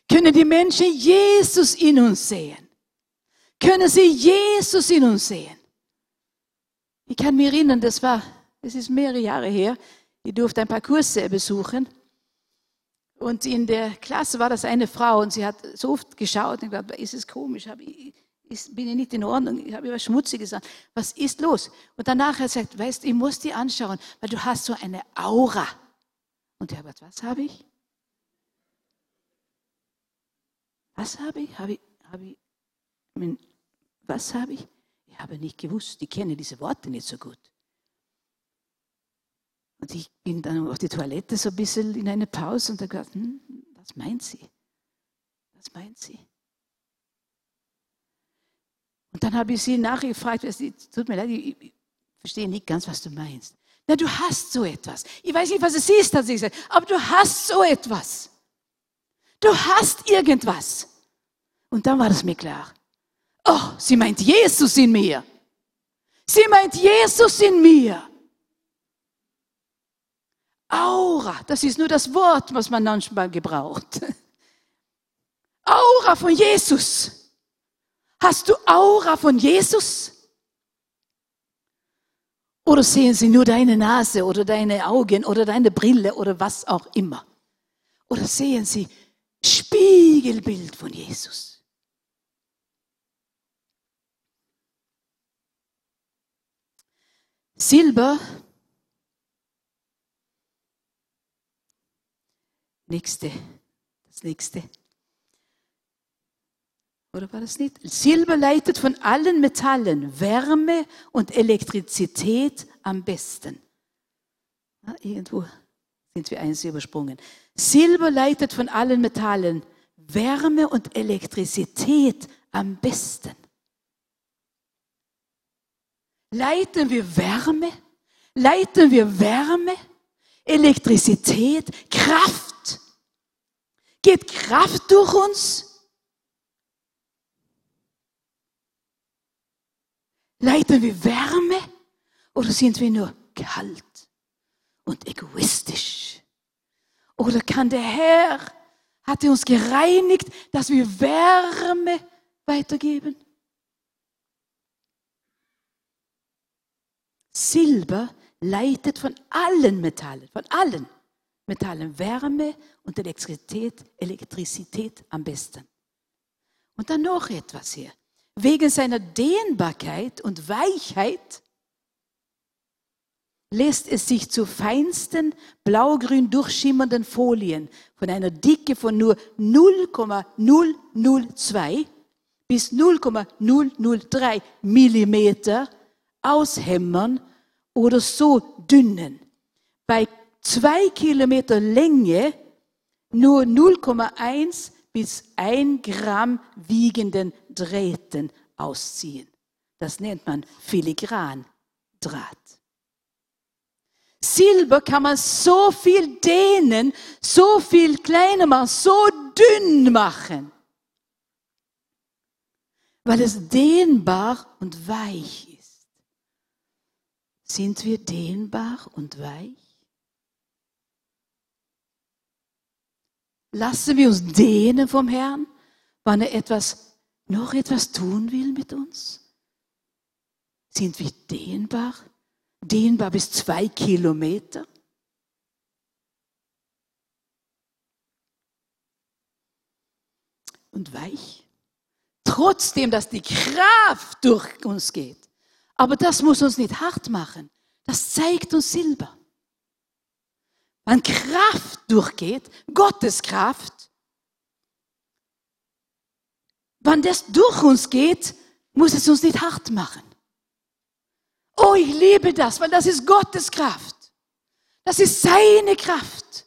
Können die Menschen Jesus in uns sehen? können sie Jesus in uns sehen. Ich kann mich erinnern, das war, das ist mehrere Jahre her, ich durfte ein paar Kurse besuchen. Und in der Klasse war das eine Frau und sie hat so oft geschaut und gesagt, ist es komisch, ich, ist, bin ich nicht in Ordnung, ich habe was Schmutziges gesagt, was ist los? Und danach hat sie gesagt, weißt ich muss die anschauen, weil du hast so eine Aura. Und er hat gesagt, was habe ich? Was habe ich? Habe ich, habe ich was habe ich? Ich habe nicht gewusst, ich kenne diese Worte nicht so gut. Und ich bin dann auf die Toilette so ein bisschen in eine Pause und da gedacht, hm, was meint sie? Was meint sie? Und dann habe ich sie nachgefragt, es tut mir leid, ich, ich verstehe nicht ganz, was du meinst. Na, du hast so etwas. Ich weiß nicht, was es ist, hat sie gesagt, aber du hast so etwas. Du hast irgendwas. Und dann war das mir klar. Oh, sie meint Jesus in mir. Sie meint Jesus in mir. Aura, das ist nur das Wort, was man manchmal gebraucht. [laughs] Aura von Jesus. Hast du Aura von Jesus? Oder sehen sie nur deine Nase oder deine Augen oder deine Brille oder was auch immer? Oder sehen sie Spiegelbild von Jesus? Silber Nächste, das nächste. Oder war das nicht? Silber leitet von allen Metallen Wärme und Elektrizität am besten. Ja, irgendwo sind wir eins übersprungen. Silber leitet von allen Metallen Wärme und Elektrizität am besten. Leiten wir Wärme? Leiten wir Wärme? Elektrizität? Kraft? Geht Kraft durch uns? Leiten wir Wärme? Oder sind wir nur kalt und egoistisch? Oder kann der Herr, hat er uns gereinigt, dass wir Wärme weitergeben? Silber leitet von allen Metallen, von allen Metallen Wärme und Elektrizität, Elektrizität am besten. Und dann noch etwas hier. Wegen seiner Dehnbarkeit und Weichheit lässt es sich zu feinsten blaugrün durchschimmernden Folien von einer Dicke von nur 0,002 bis 0,003 Millimeter aushämmern oder so dünnen. Bei zwei Kilometer Länge nur 0,1 bis 1 Gramm wiegenden Drähten ausziehen. Das nennt man Filigrandraht. Silber kann man so viel dehnen, so viel kleiner machen, so dünn machen, weil es dehnbar und weich ist. Sind wir dehnbar und weich? Lassen wir uns dehnen vom Herrn, wann er etwas, noch etwas tun will mit uns? Sind wir dehnbar? dehnbar bis zwei Kilometer. Und weich. Trotzdem, dass die Kraft durch uns geht. Aber das muss uns nicht hart machen. Das zeigt uns Silber. Wenn Kraft durchgeht, Gottes Kraft, wenn das durch uns geht, muss es uns nicht hart machen. Oh, ich liebe das, weil das ist Gottes Kraft. Das ist seine Kraft.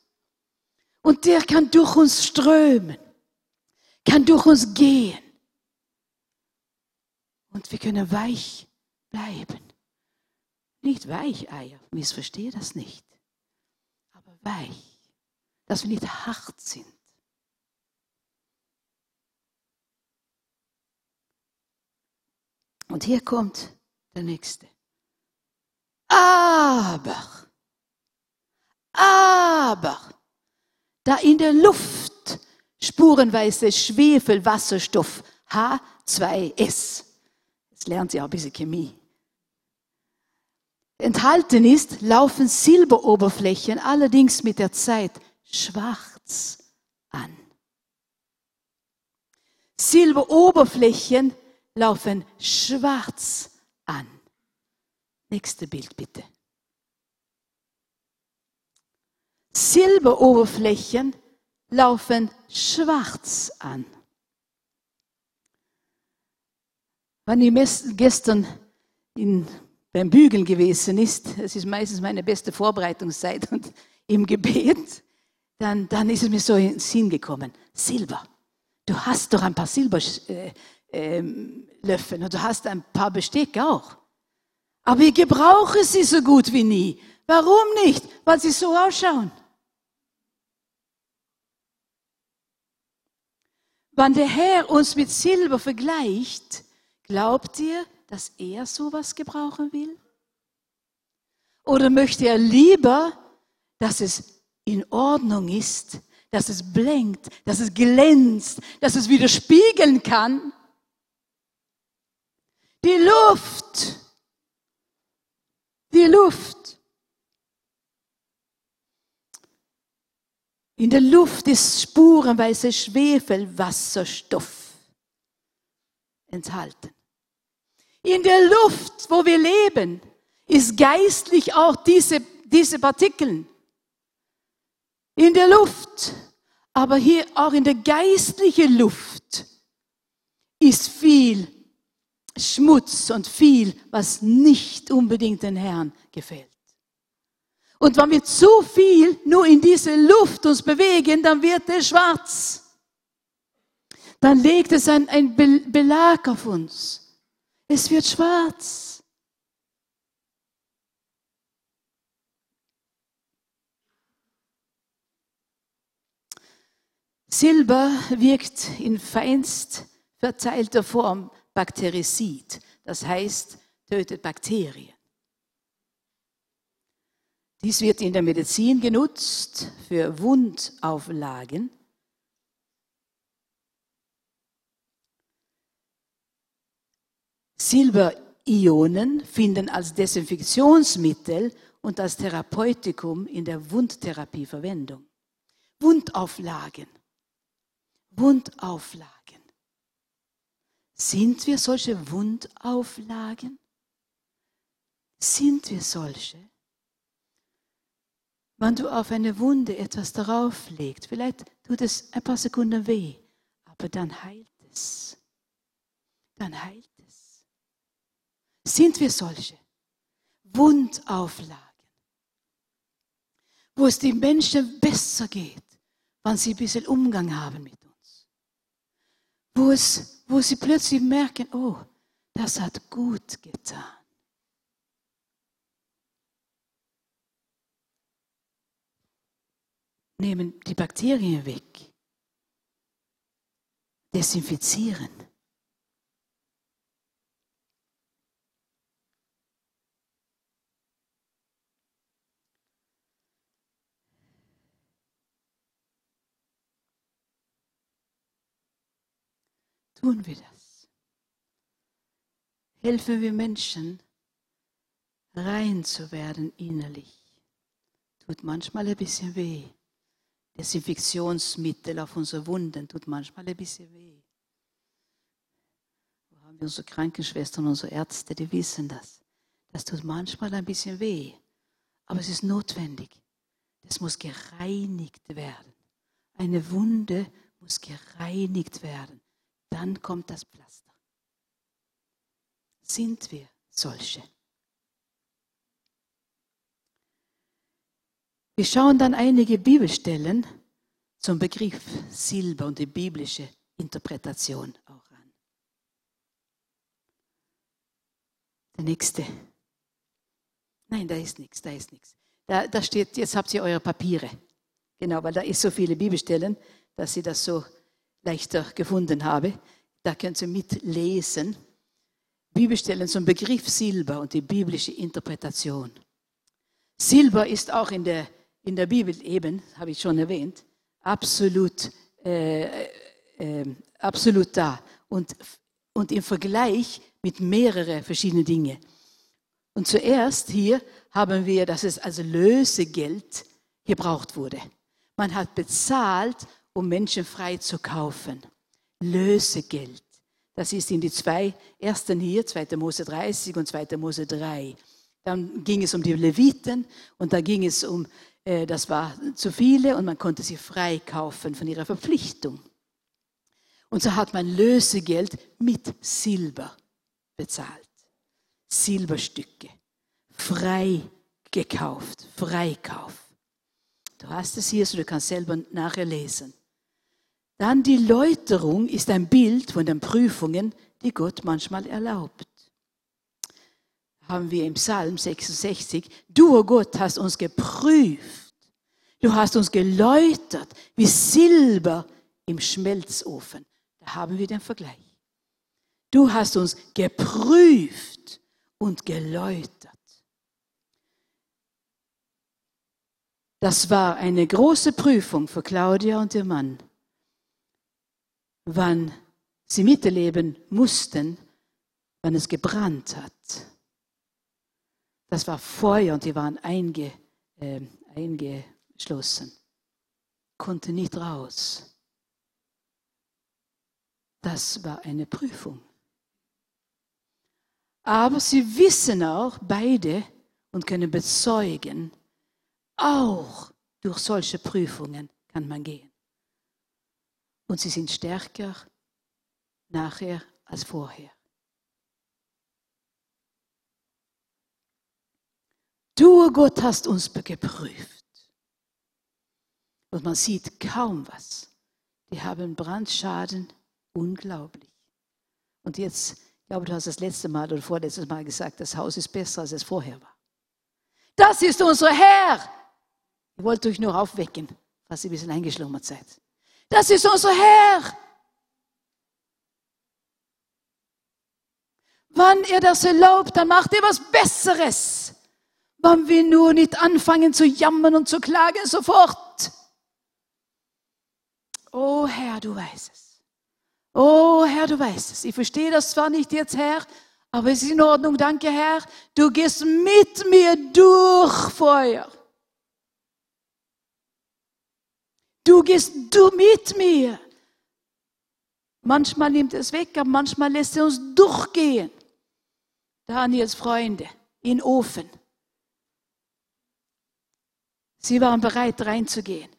Und der kann durch uns strömen, kann durch uns gehen. Und wir können weich bleiben. Nicht Weicheier, missverstehe das nicht, aber weich, dass wir nicht hart sind. Und hier kommt der nächste. Aber, aber, da in der Luft spurenweise Schwefelwasserstoff H2S, jetzt lernt ihr auch ein bisschen Chemie, enthalten ist, laufen Silberoberflächen allerdings mit der Zeit schwarz an. Silberoberflächen laufen schwarz an. Nächste Bild bitte. Silberoberflächen laufen schwarz an. Wenn ihr gestern in, beim Bügeln gewesen ist, das ist meistens meine beste Vorbereitungszeit und im Gebet, dann, dann ist es mir so in den Sinn gekommen. Silber. Du hast doch ein paar Silberlöffel äh, äh, und du hast ein paar Besteck auch. Aber ich gebrauche sie so gut wie nie. Warum nicht? Weil sie so ausschauen. Wenn der Herr uns mit Silber vergleicht, glaubt ihr, dass er sowas gebrauchen will? Oder möchte er lieber, dass es in Ordnung ist, dass es blinkt, dass es glänzt, dass es wieder spiegeln kann? Die Luft die Luft. In der Luft ist spurenweise Schwefelwasserstoff enthalten. In der Luft, wo wir leben, ist geistlich auch diese, diese Partikel. In der Luft, Aber hier auch in der geistlichen Luft ist viel Schmutz und viel, was nicht unbedingt den Herrn gefällt. Und wenn wir zu viel nur in diese Luft uns bewegen, dann wird es schwarz. Dann legt es ein, ein Belag auf uns. Es wird schwarz. Silber wirkt in feinst verteilter Form Bakterisid, das heißt, tötet Bakterien. Dies wird in der Medizin genutzt für Wundauflagen. Silberionen finden als Desinfektionsmittel und als Therapeutikum in der Wundtherapie Verwendung. Wundauflagen. Wundauflagen. Sind wir solche Wundauflagen? Sind wir solche? Wenn du auf eine Wunde etwas darauf legst, vielleicht tut es ein paar Sekunden weh, aber dann heilt es. Dann heilt es. Sind wir solche Wundauflagen, wo es den Menschen besser geht, wenn sie ein bisschen Umgang haben mit uns? Wo es wo sie plötzlich merken, oh, das hat gut getan. Nehmen die Bakterien weg, desinfizieren. Tun wir das. Helfen wir Menschen, rein zu werden innerlich. Tut manchmal ein bisschen weh. Desinfektionsmittel auf unsere Wunden tut manchmal ein bisschen weh. Wir haben unsere Krankenschwestern, unsere Ärzte, die wissen das. Das tut manchmal ein bisschen weh. Aber es ist notwendig. Das muss gereinigt werden. Eine Wunde muss gereinigt werden. Dann kommt das Pflaster. Sind wir solche? Wir schauen dann einige Bibelstellen zum Begriff Silber und die biblische Interpretation auch an. Der nächste. Nein, da ist nichts, da ist nichts. Da, da steht, jetzt habt ihr eure Papiere. Genau, weil da ist so viele Bibelstellen, dass sie das so leichter gefunden habe. Da können Sie mitlesen. Bibelstellen zum Begriff Silber und die biblische Interpretation. Silber ist auch in der, in der Bibel eben, habe ich schon erwähnt, absolut, äh, äh, absolut da und, und im Vergleich mit mehreren verschiedenen Dingen. Und zuerst hier haben wir, dass es als Lösegeld gebraucht wurde. Man hat bezahlt, um Menschen frei zu kaufen. Lösegeld. Das ist in die zwei ersten hier, 2. Mose 30 und 2. Mose 3. Dann ging es um die Leviten und da ging es um, äh, das war zu viele und man konnte sie freikaufen von ihrer Verpflichtung. Und so hat man Lösegeld mit Silber bezahlt. Silberstücke. Frei gekauft. Freikauf. Du hast es hier, so du kannst selber nachher lesen. Dann die Läuterung ist ein Bild von den Prüfungen, die Gott manchmal erlaubt. Haben wir im Psalm 66, du, oh Gott, hast uns geprüft. Du hast uns geläutert wie Silber im Schmelzofen. Da haben wir den Vergleich. Du hast uns geprüft und geläutert. Das war eine große Prüfung für Claudia und ihr Mann wann sie miterleben mussten, wann es gebrannt hat. Das war Feuer und die waren einge, äh, eingeschlossen, konnten nicht raus. Das war eine Prüfung. Aber sie wissen auch beide und können bezeugen, auch durch solche Prüfungen kann man gehen. Und sie sind stärker nachher als vorher. Du, Gott, hast uns geprüft. Und man sieht kaum was. Die haben Brandschaden, unglaublich. Und jetzt, ich glaube, du hast das letzte Mal oder vorletztes Mal gesagt, das Haus ist besser, als es vorher war. Das ist unser Herr. Ich wollte euch nur aufwecken, falls ihr ein bisschen eingeschlummert seid. Das ist unser Herr. Wann er das erlaubt, dann macht er was Besseres. Wann wir nur nicht anfangen zu jammern und zu klagen sofort. Oh Herr, du weißt es. Oh Herr, du weißt es. Ich verstehe das zwar nicht jetzt, Herr, aber es ist in Ordnung. Danke, Herr. Du gehst mit mir durch Feuer. Du gehst du mit mir. Manchmal nimmt es weg, aber manchmal lässt er uns durchgehen. Daniels Freunde in Ofen. Sie waren bereit reinzugehen.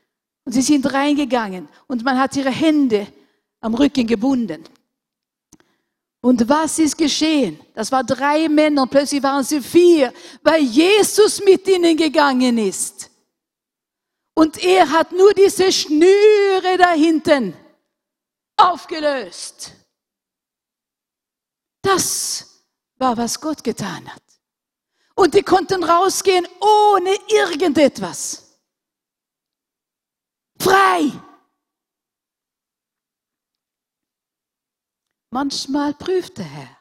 Und sie sind reingegangen und man hat ihre Hände am Rücken gebunden. Und was ist geschehen? Das war drei Männer und plötzlich waren sie vier, weil Jesus mit ihnen gegangen ist. Und er hat nur diese Schnüre da hinten aufgelöst. Das war, was Gott getan hat. Und die konnten rausgehen ohne irgendetwas. Frei. Manchmal prüft der Herr,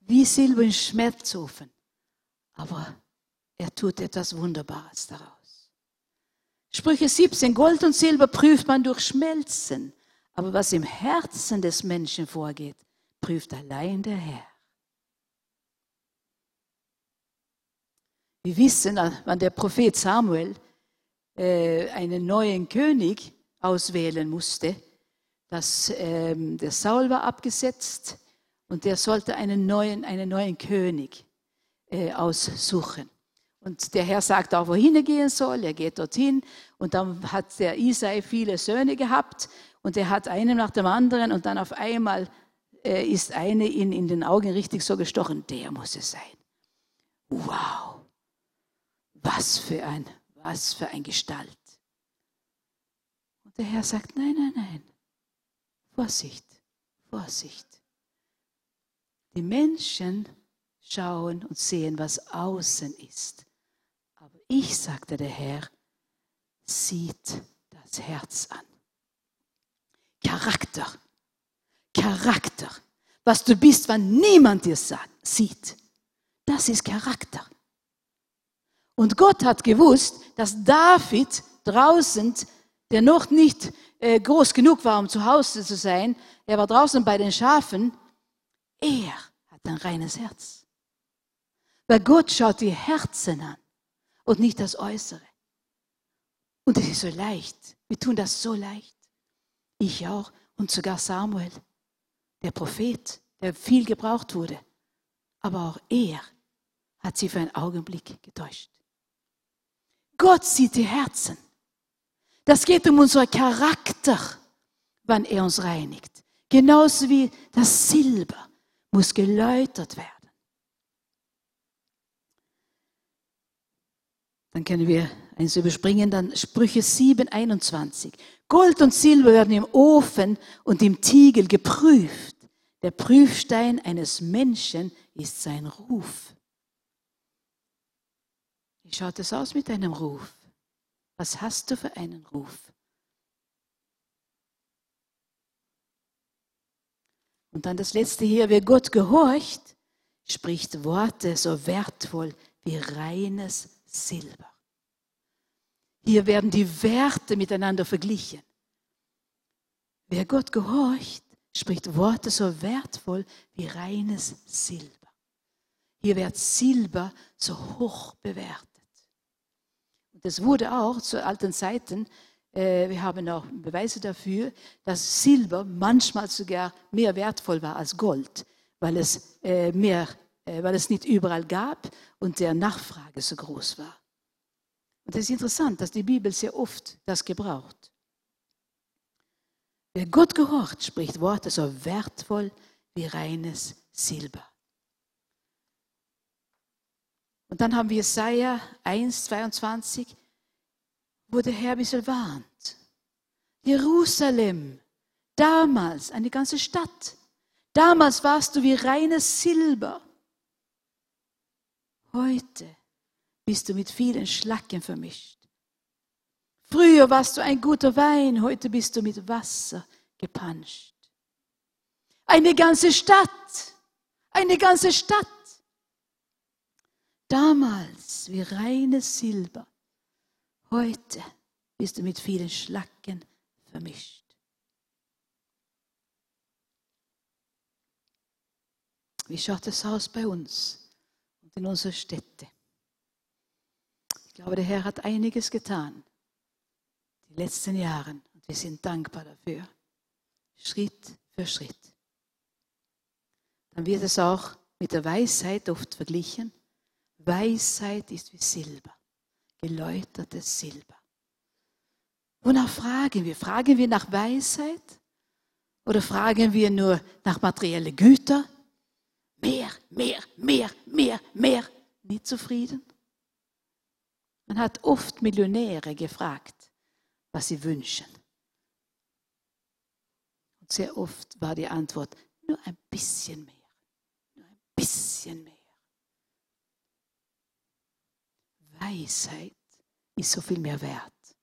wie Silber im Schmerzofen, aber er tut etwas Wunderbares daraus. Sprüche 17, Gold und Silber prüft man durch Schmelzen, aber was im Herzen des Menschen vorgeht, prüft allein der Herr. Wir wissen, wann der Prophet Samuel äh, einen neuen König auswählen musste, dass ähm, der Saul war abgesetzt und der sollte einen neuen, einen neuen König äh, aussuchen. Und der Herr sagt auch, wohin er gehen soll. Er geht dorthin. Und dann hat der Isai viele Söhne gehabt. Und er hat einen nach dem anderen. Und dann auf einmal äh, ist eine ihn in den Augen richtig so gestochen. Der muss es sein. Wow. Was für ein, was für ein Gestalt. Und der Herr sagt, nein, nein, nein. Vorsicht, Vorsicht. Die Menschen schauen und sehen, was außen ist. Ich, sagte der Herr, sieht das Herz an. Charakter, Charakter. Was du bist, wann niemand dir sieht. Das ist Charakter. Und Gott hat gewusst, dass David draußen, der noch nicht äh, groß genug war, um zu Hause zu sein, er war draußen bei den Schafen, er hat ein reines Herz. Weil Gott schaut die Herzen an und nicht das Äußere. Und es ist so leicht. Wir tun das so leicht. Ich auch und sogar Samuel, der Prophet, der viel gebraucht wurde. Aber auch er hat sie für einen Augenblick getäuscht. Gott sieht die Herzen. Das geht um unseren Charakter, wann er uns reinigt. Genauso wie das Silber muss geläutert werden. Dann können wir eins überspringen, dann Sprüche 7, 21. Gold und Silber werden im Ofen und im Tiegel geprüft. Der Prüfstein eines Menschen ist sein Ruf. Wie schaut es aus mit deinem Ruf? Was hast du für einen Ruf? Und dann das letzte hier, wer Gott gehorcht, spricht Worte so wertvoll wie reines Silber. Hier werden die Werte miteinander verglichen. Wer Gott gehorcht, spricht Worte so wertvoll wie reines Silber. Hier wird Silber so hoch bewertet. Das wurde auch zu alten Zeiten, äh, wir haben auch Beweise dafür, dass Silber manchmal sogar mehr wertvoll war als Gold, weil es, äh, mehr, äh, weil es nicht überall gab und der Nachfrage so groß war. Und es ist interessant, dass die Bibel sehr oft das gebraucht. Wer Gott gehorcht, spricht Worte so wertvoll wie reines Silber. Und dann haben wir Jesaja 1, 22, wo der Herr ein bisschen warnt. Jerusalem, damals eine ganze Stadt. Damals warst du wie reines Silber. Heute bist du mit vielen Schlacken vermischt. Früher warst du ein guter Wein, heute bist du mit Wasser gepanscht. Eine ganze Stadt, eine ganze Stadt. Damals wie reines Silber, heute bist du mit vielen Schlacken vermischt. Wie schaut es aus bei uns und in unserer Städte? Ich glaube, der Herr hat einiges getan die letzten Jahre und wir sind dankbar dafür. Schritt für Schritt. Dann wird es auch mit der Weisheit oft verglichen. Weisheit ist wie Silber, geläutertes Silber. Wonach fragen wir? Fragen wir nach Weisheit? Oder fragen wir nur nach materiellen Güter? Mehr, mehr, mehr, mehr, mehr. Nie zufrieden? Man hat oft Millionäre gefragt, was sie wünschen. Und sehr oft war die Antwort, nur ein bisschen mehr, nur ein bisschen mehr. Weisheit ist so viel mehr wert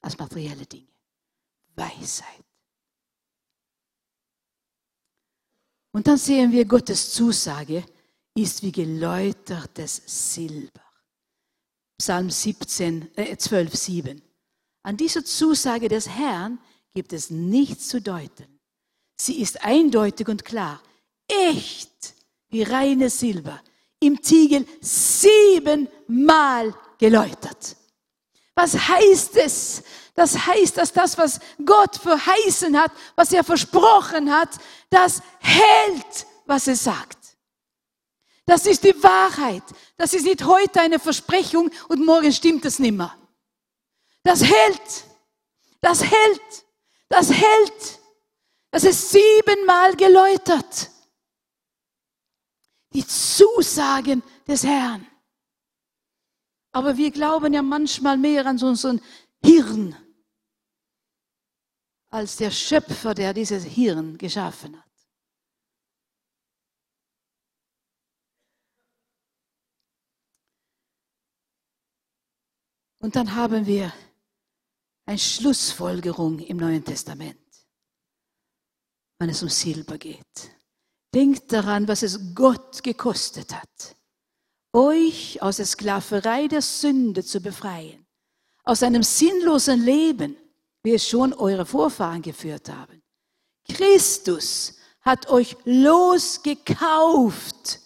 als materielle Dinge. Weisheit. Und dann sehen wir, Gottes Zusage ist wie geläutertes Silber. Psalm 17, äh, 12, 7. An dieser Zusage des Herrn gibt es nichts zu deuten. Sie ist eindeutig und klar. Echt wie reines Silber. Im Tiegel siebenmal geläutert. Was heißt es? Das heißt, dass das, was Gott verheißen hat, was er versprochen hat, das hält, was er sagt. Das ist die Wahrheit. Das ist nicht heute eine Versprechung und morgen stimmt es nimmer. Das hält. Das hält. Das hält. Das ist siebenmal geläutert. Die Zusagen des Herrn. Aber wir glauben ja manchmal mehr an unseren Hirn als der Schöpfer, der dieses Hirn geschaffen hat. Und dann haben wir eine Schlussfolgerung im Neuen Testament, wenn es um Silber geht. Denkt daran, was es Gott gekostet hat euch aus der Sklaverei der Sünde zu befreien, aus einem sinnlosen Leben, wie es schon eure Vorfahren geführt haben. Christus hat euch losgekauft,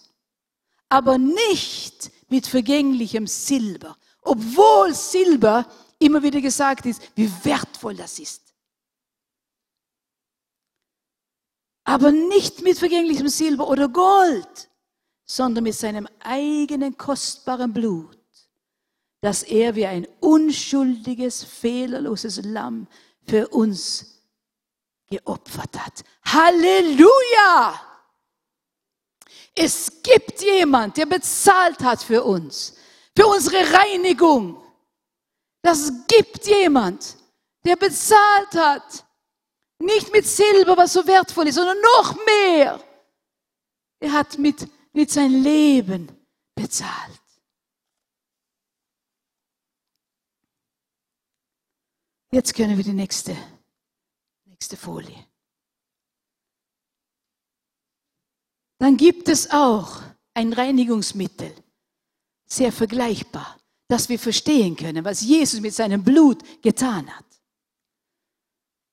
aber nicht mit vergänglichem Silber, obwohl Silber immer wieder gesagt ist, wie wertvoll das ist. Aber nicht mit vergänglichem Silber oder Gold, sondern mit seinem eigenen kostbaren Blut, das er wie ein unschuldiges, fehlerloses Lamm für uns geopfert hat. Halleluja! Es gibt jemand, der bezahlt hat für uns, für unsere Reinigung. Das gibt jemand, der bezahlt hat. Nicht mit Silber, was so wertvoll ist, sondern noch mehr. Er hat mit mit sein Leben bezahlt. Jetzt können wir die nächste, nächste Folie. Dann gibt es auch ein Reinigungsmittel, sehr vergleichbar, dass wir verstehen können, was Jesus mit seinem Blut getan hat.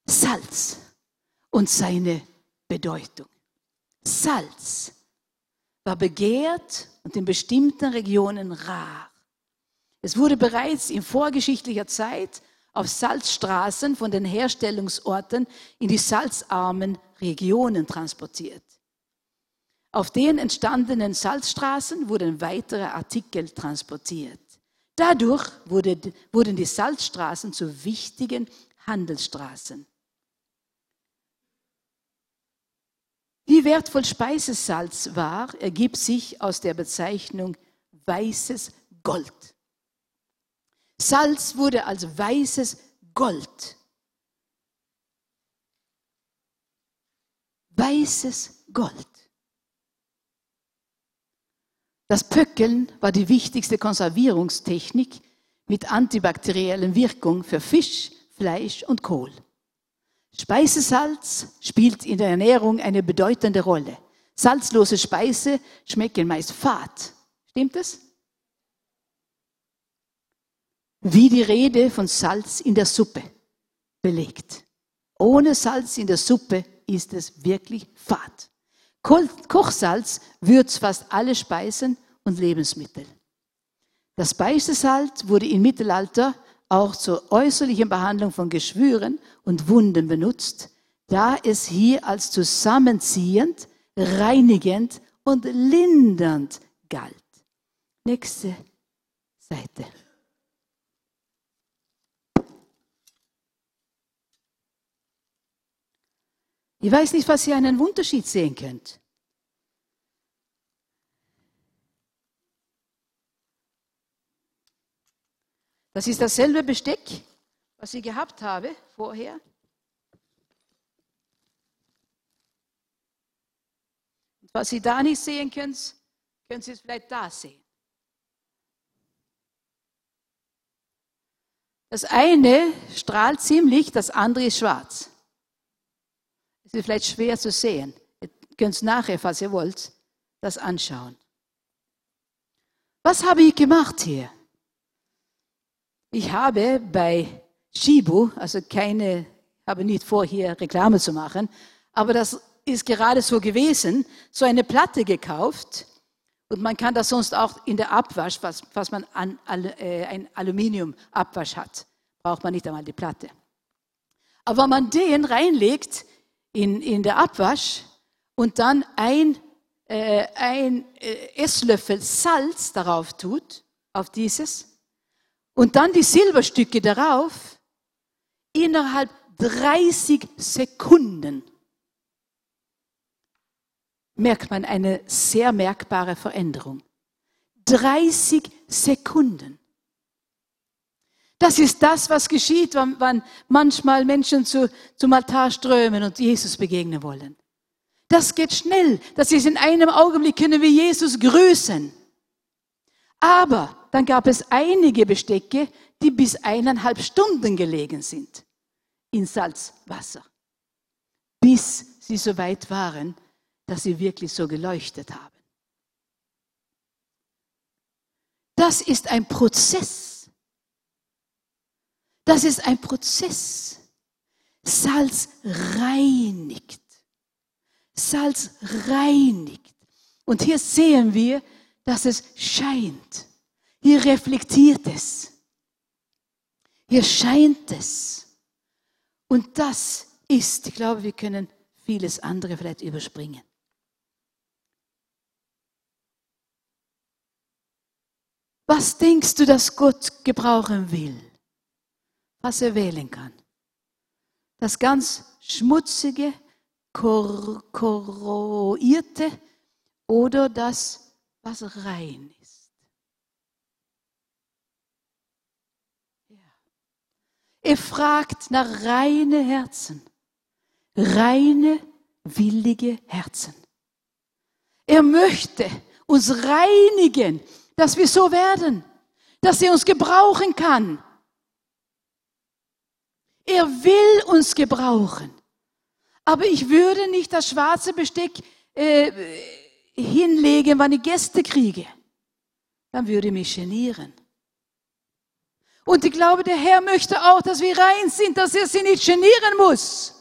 Salz und seine Bedeutung. Salz war begehrt und in bestimmten Regionen rar. Es wurde bereits in vorgeschichtlicher Zeit auf Salzstraßen von den Herstellungsorten in die salzarmen Regionen transportiert. Auf den entstandenen Salzstraßen wurden weitere Artikel transportiert. Dadurch wurde, wurden die Salzstraßen zu wichtigen Handelsstraßen. Wie wertvoll Speisesalz war, ergibt sich aus der Bezeichnung weißes Gold. Salz wurde als weißes Gold. Weißes Gold. Das Pöckeln war die wichtigste Konservierungstechnik mit antibakterieller Wirkung für Fisch, Fleisch und Kohl. Speisesalz spielt in der Ernährung eine bedeutende Rolle. Salzlose Speise schmecken meist fad. Stimmt es? Wie die Rede von Salz in der Suppe belegt. Ohne Salz in der Suppe ist es wirklich fad. Kochsalz würzt fast alle Speisen und Lebensmittel. Das Speisesalz wurde im Mittelalter auch zur äußerlichen Behandlung von Geschwüren und Wunden benutzt, da es hier als zusammenziehend, reinigend und lindernd galt. Nächste Seite. Ich weiß nicht, was ihr einen Unterschied sehen könnt. Das ist dasselbe Besteck, was ich gehabt habe vorher. Und was Sie da nicht sehen können, können Sie es vielleicht da sehen. Das eine strahlt ziemlich, das andere ist schwarz. Es ist vielleicht schwer zu sehen. Ihr könnt nachher, falls ihr wollt, das anschauen. Was habe ich gemacht hier? Ich habe bei Shibu, also keine, habe nicht vor, hier Reklame zu machen, aber das ist gerade so gewesen, so eine Platte gekauft. Und man kann das sonst auch in der Abwasch, was, was man an äh, ein Aluminiumabwasch hat, braucht man nicht einmal die Platte. Aber wenn man den reinlegt in, in der Abwasch und dann ein, äh, ein äh, Esslöffel Salz darauf tut, auf dieses, und dann die Silberstücke darauf, innerhalb 30 Sekunden merkt man eine sehr merkbare Veränderung. 30 Sekunden. Das ist das, was geschieht, wenn, wenn manchmal Menschen zu, zum Altar strömen und Jesus begegnen wollen. Das geht schnell. Das ist in einem Augenblick, können wir Jesus grüßen. Aber dann gab es einige Bestecke, die bis eineinhalb Stunden gelegen sind in Salzwasser, bis sie so weit waren, dass sie wirklich so geleuchtet haben. Das ist ein Prozess. Das ist ein Prozess. Salz reinigt. Salz reinigt. Und hier sehen wir, dass es scheint. Hier reflektiert es. Hier scheint es. Und das ist, ich glaube, wir können vieles andere vielleicht überspringen. Was denkst du, dass Gott gebrauchen will? Was er wählen kann? Das ganz schmutzige, kor korroierte oder das, was rein ist? Er fragt nach reine Herzen, reine, willige Herzen. Er möchte uns reinigen, dass wir so werden, dass er uns gebrauchen kann. Er will uns gebrauchen. Aber ich würde nicht das schwarze Besteck äh, hinlegen, wenn ich Gäste kriege. Dann würde ich mich genieren. Und ich glaube, der Herr möchte auch, dass wir rein sind, dass er sie nicht genieren muss.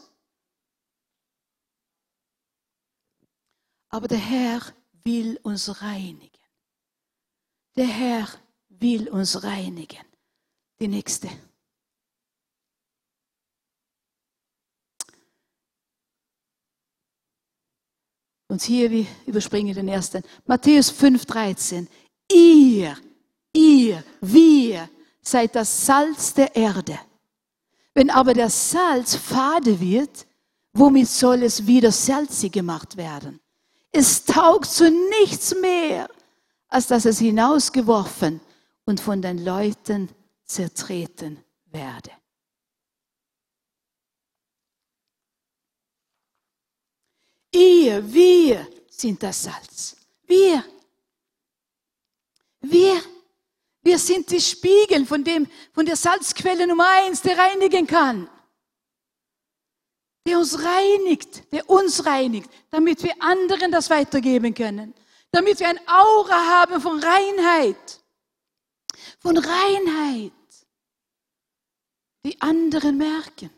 Aber der Herr will uns reinigen. Der Herr will uns reinigen. Die nächste. Und hier, wir überspringen den ersten. Matthäus 5, 13. Ihr, ihr, wir seid das Salz der Erde. Wenn aber der Salz fade wird, Womit soll es wieder salzig gemacht werden? Es taugt zu nichts mehr, als dass es hinausgeworfen und von den Leuten zertreten werde. Ihr, wir sind das Salz. Wir. Wir. Wir sind die Spiegel von, dem, von der Salzquelle Nummer eins, der reinigen kann. Der uns reinigt, der uns reinigt, damit wir anderen das weitergeben können. Damit wir ein Aura haben von Reinheit. Von Reinheit. Die anderen merken.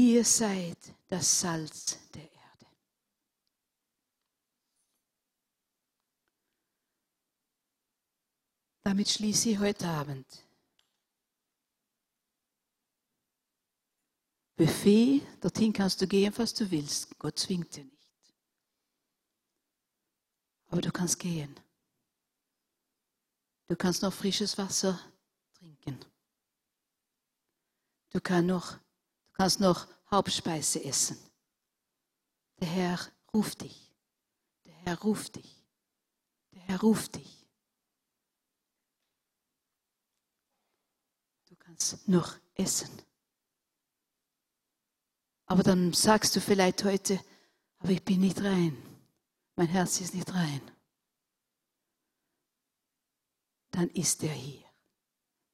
Ihr seid das Salz der Erde. Damit schließe ich heute Abend. Buffet, dorthin kannst du gehen, was du willst. Gott zwingt dir nicht. Aber du kannst gehen. Du kannst noch frisches Wasser trinken. Du kannst noch kannst noch Hauptspeise essen. Der Herr ruft dich. Der Herr ruft dich. Der Herr ruft dich. Du kannst noch essen. Aber dann sagst du vielleicht heute, aber ich bin nicht rein. Mein Herz ist nicht rein. Dann ist er hier.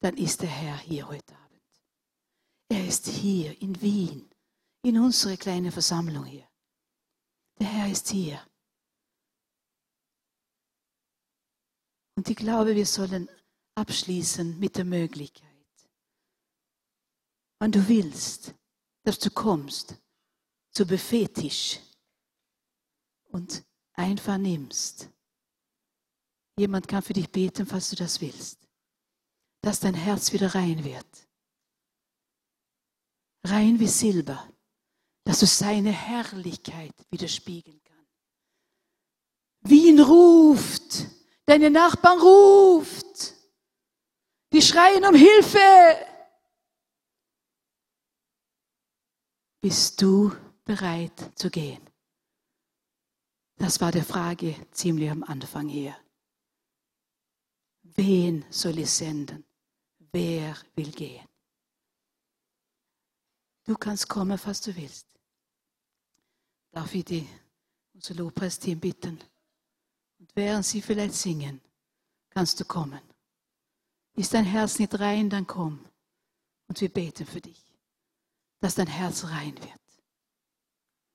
Dann ist der Herr hier heute Abend. Ist hier in Wien, in unserer kleinen Versammlung hier. Der Herr ist hier. Und ich glaube, wir sollen abschließen mit der Möglichkeit, wenn du willst, dass du kommst zu Buffettisch und einfach nimmst. Jemand kann für dich beten, falls du das willst, dass dein Herz wieder rein wird rein wie Silber, dass du seine Herrlichkeit widerspiegeln kannst. Wien ruft, deine Nachbarn ruft, die schreien um Hilfe. Bist du bereit zu gehen? Das war die Frage ziemlich am Anfang hier. Wen soll ich senden? Wer will gehen? Du kannst kommen, was du willst. Darf ich die, unser Lobpreisteam bitten? Und während sie vielleicht singen, kannst du kommen. Ist dein Herz nicht rein, dann komm. Und wir beten für dich, dass dein Herz rein wird.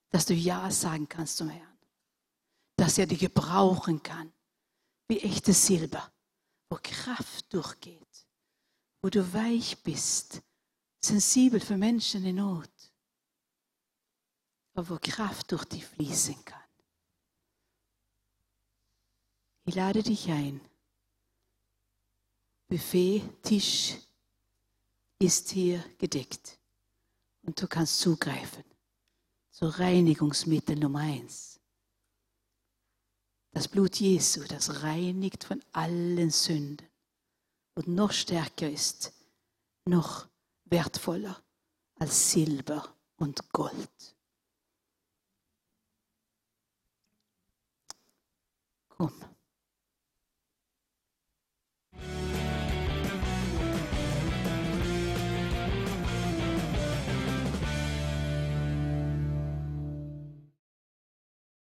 Dass du Ja sagen kannst zum Herrn. Dass er dich gebrauchen kann, wie echtes Silber, wo Kraft durchgeht, wo du weich bist, sensibel für Menschen in Not, aber wo Kraft durch dich fließen kann. Ich lade dich ein. Buffet, Tisch ist hier gedeckt und du kannst zugreifen zur Reinigungsmittel Nummer eins. Das Blut Jesu, das reinigt von allen Sünden und noch stärker ist, noch wertvoller als Silber und Gold. Komm.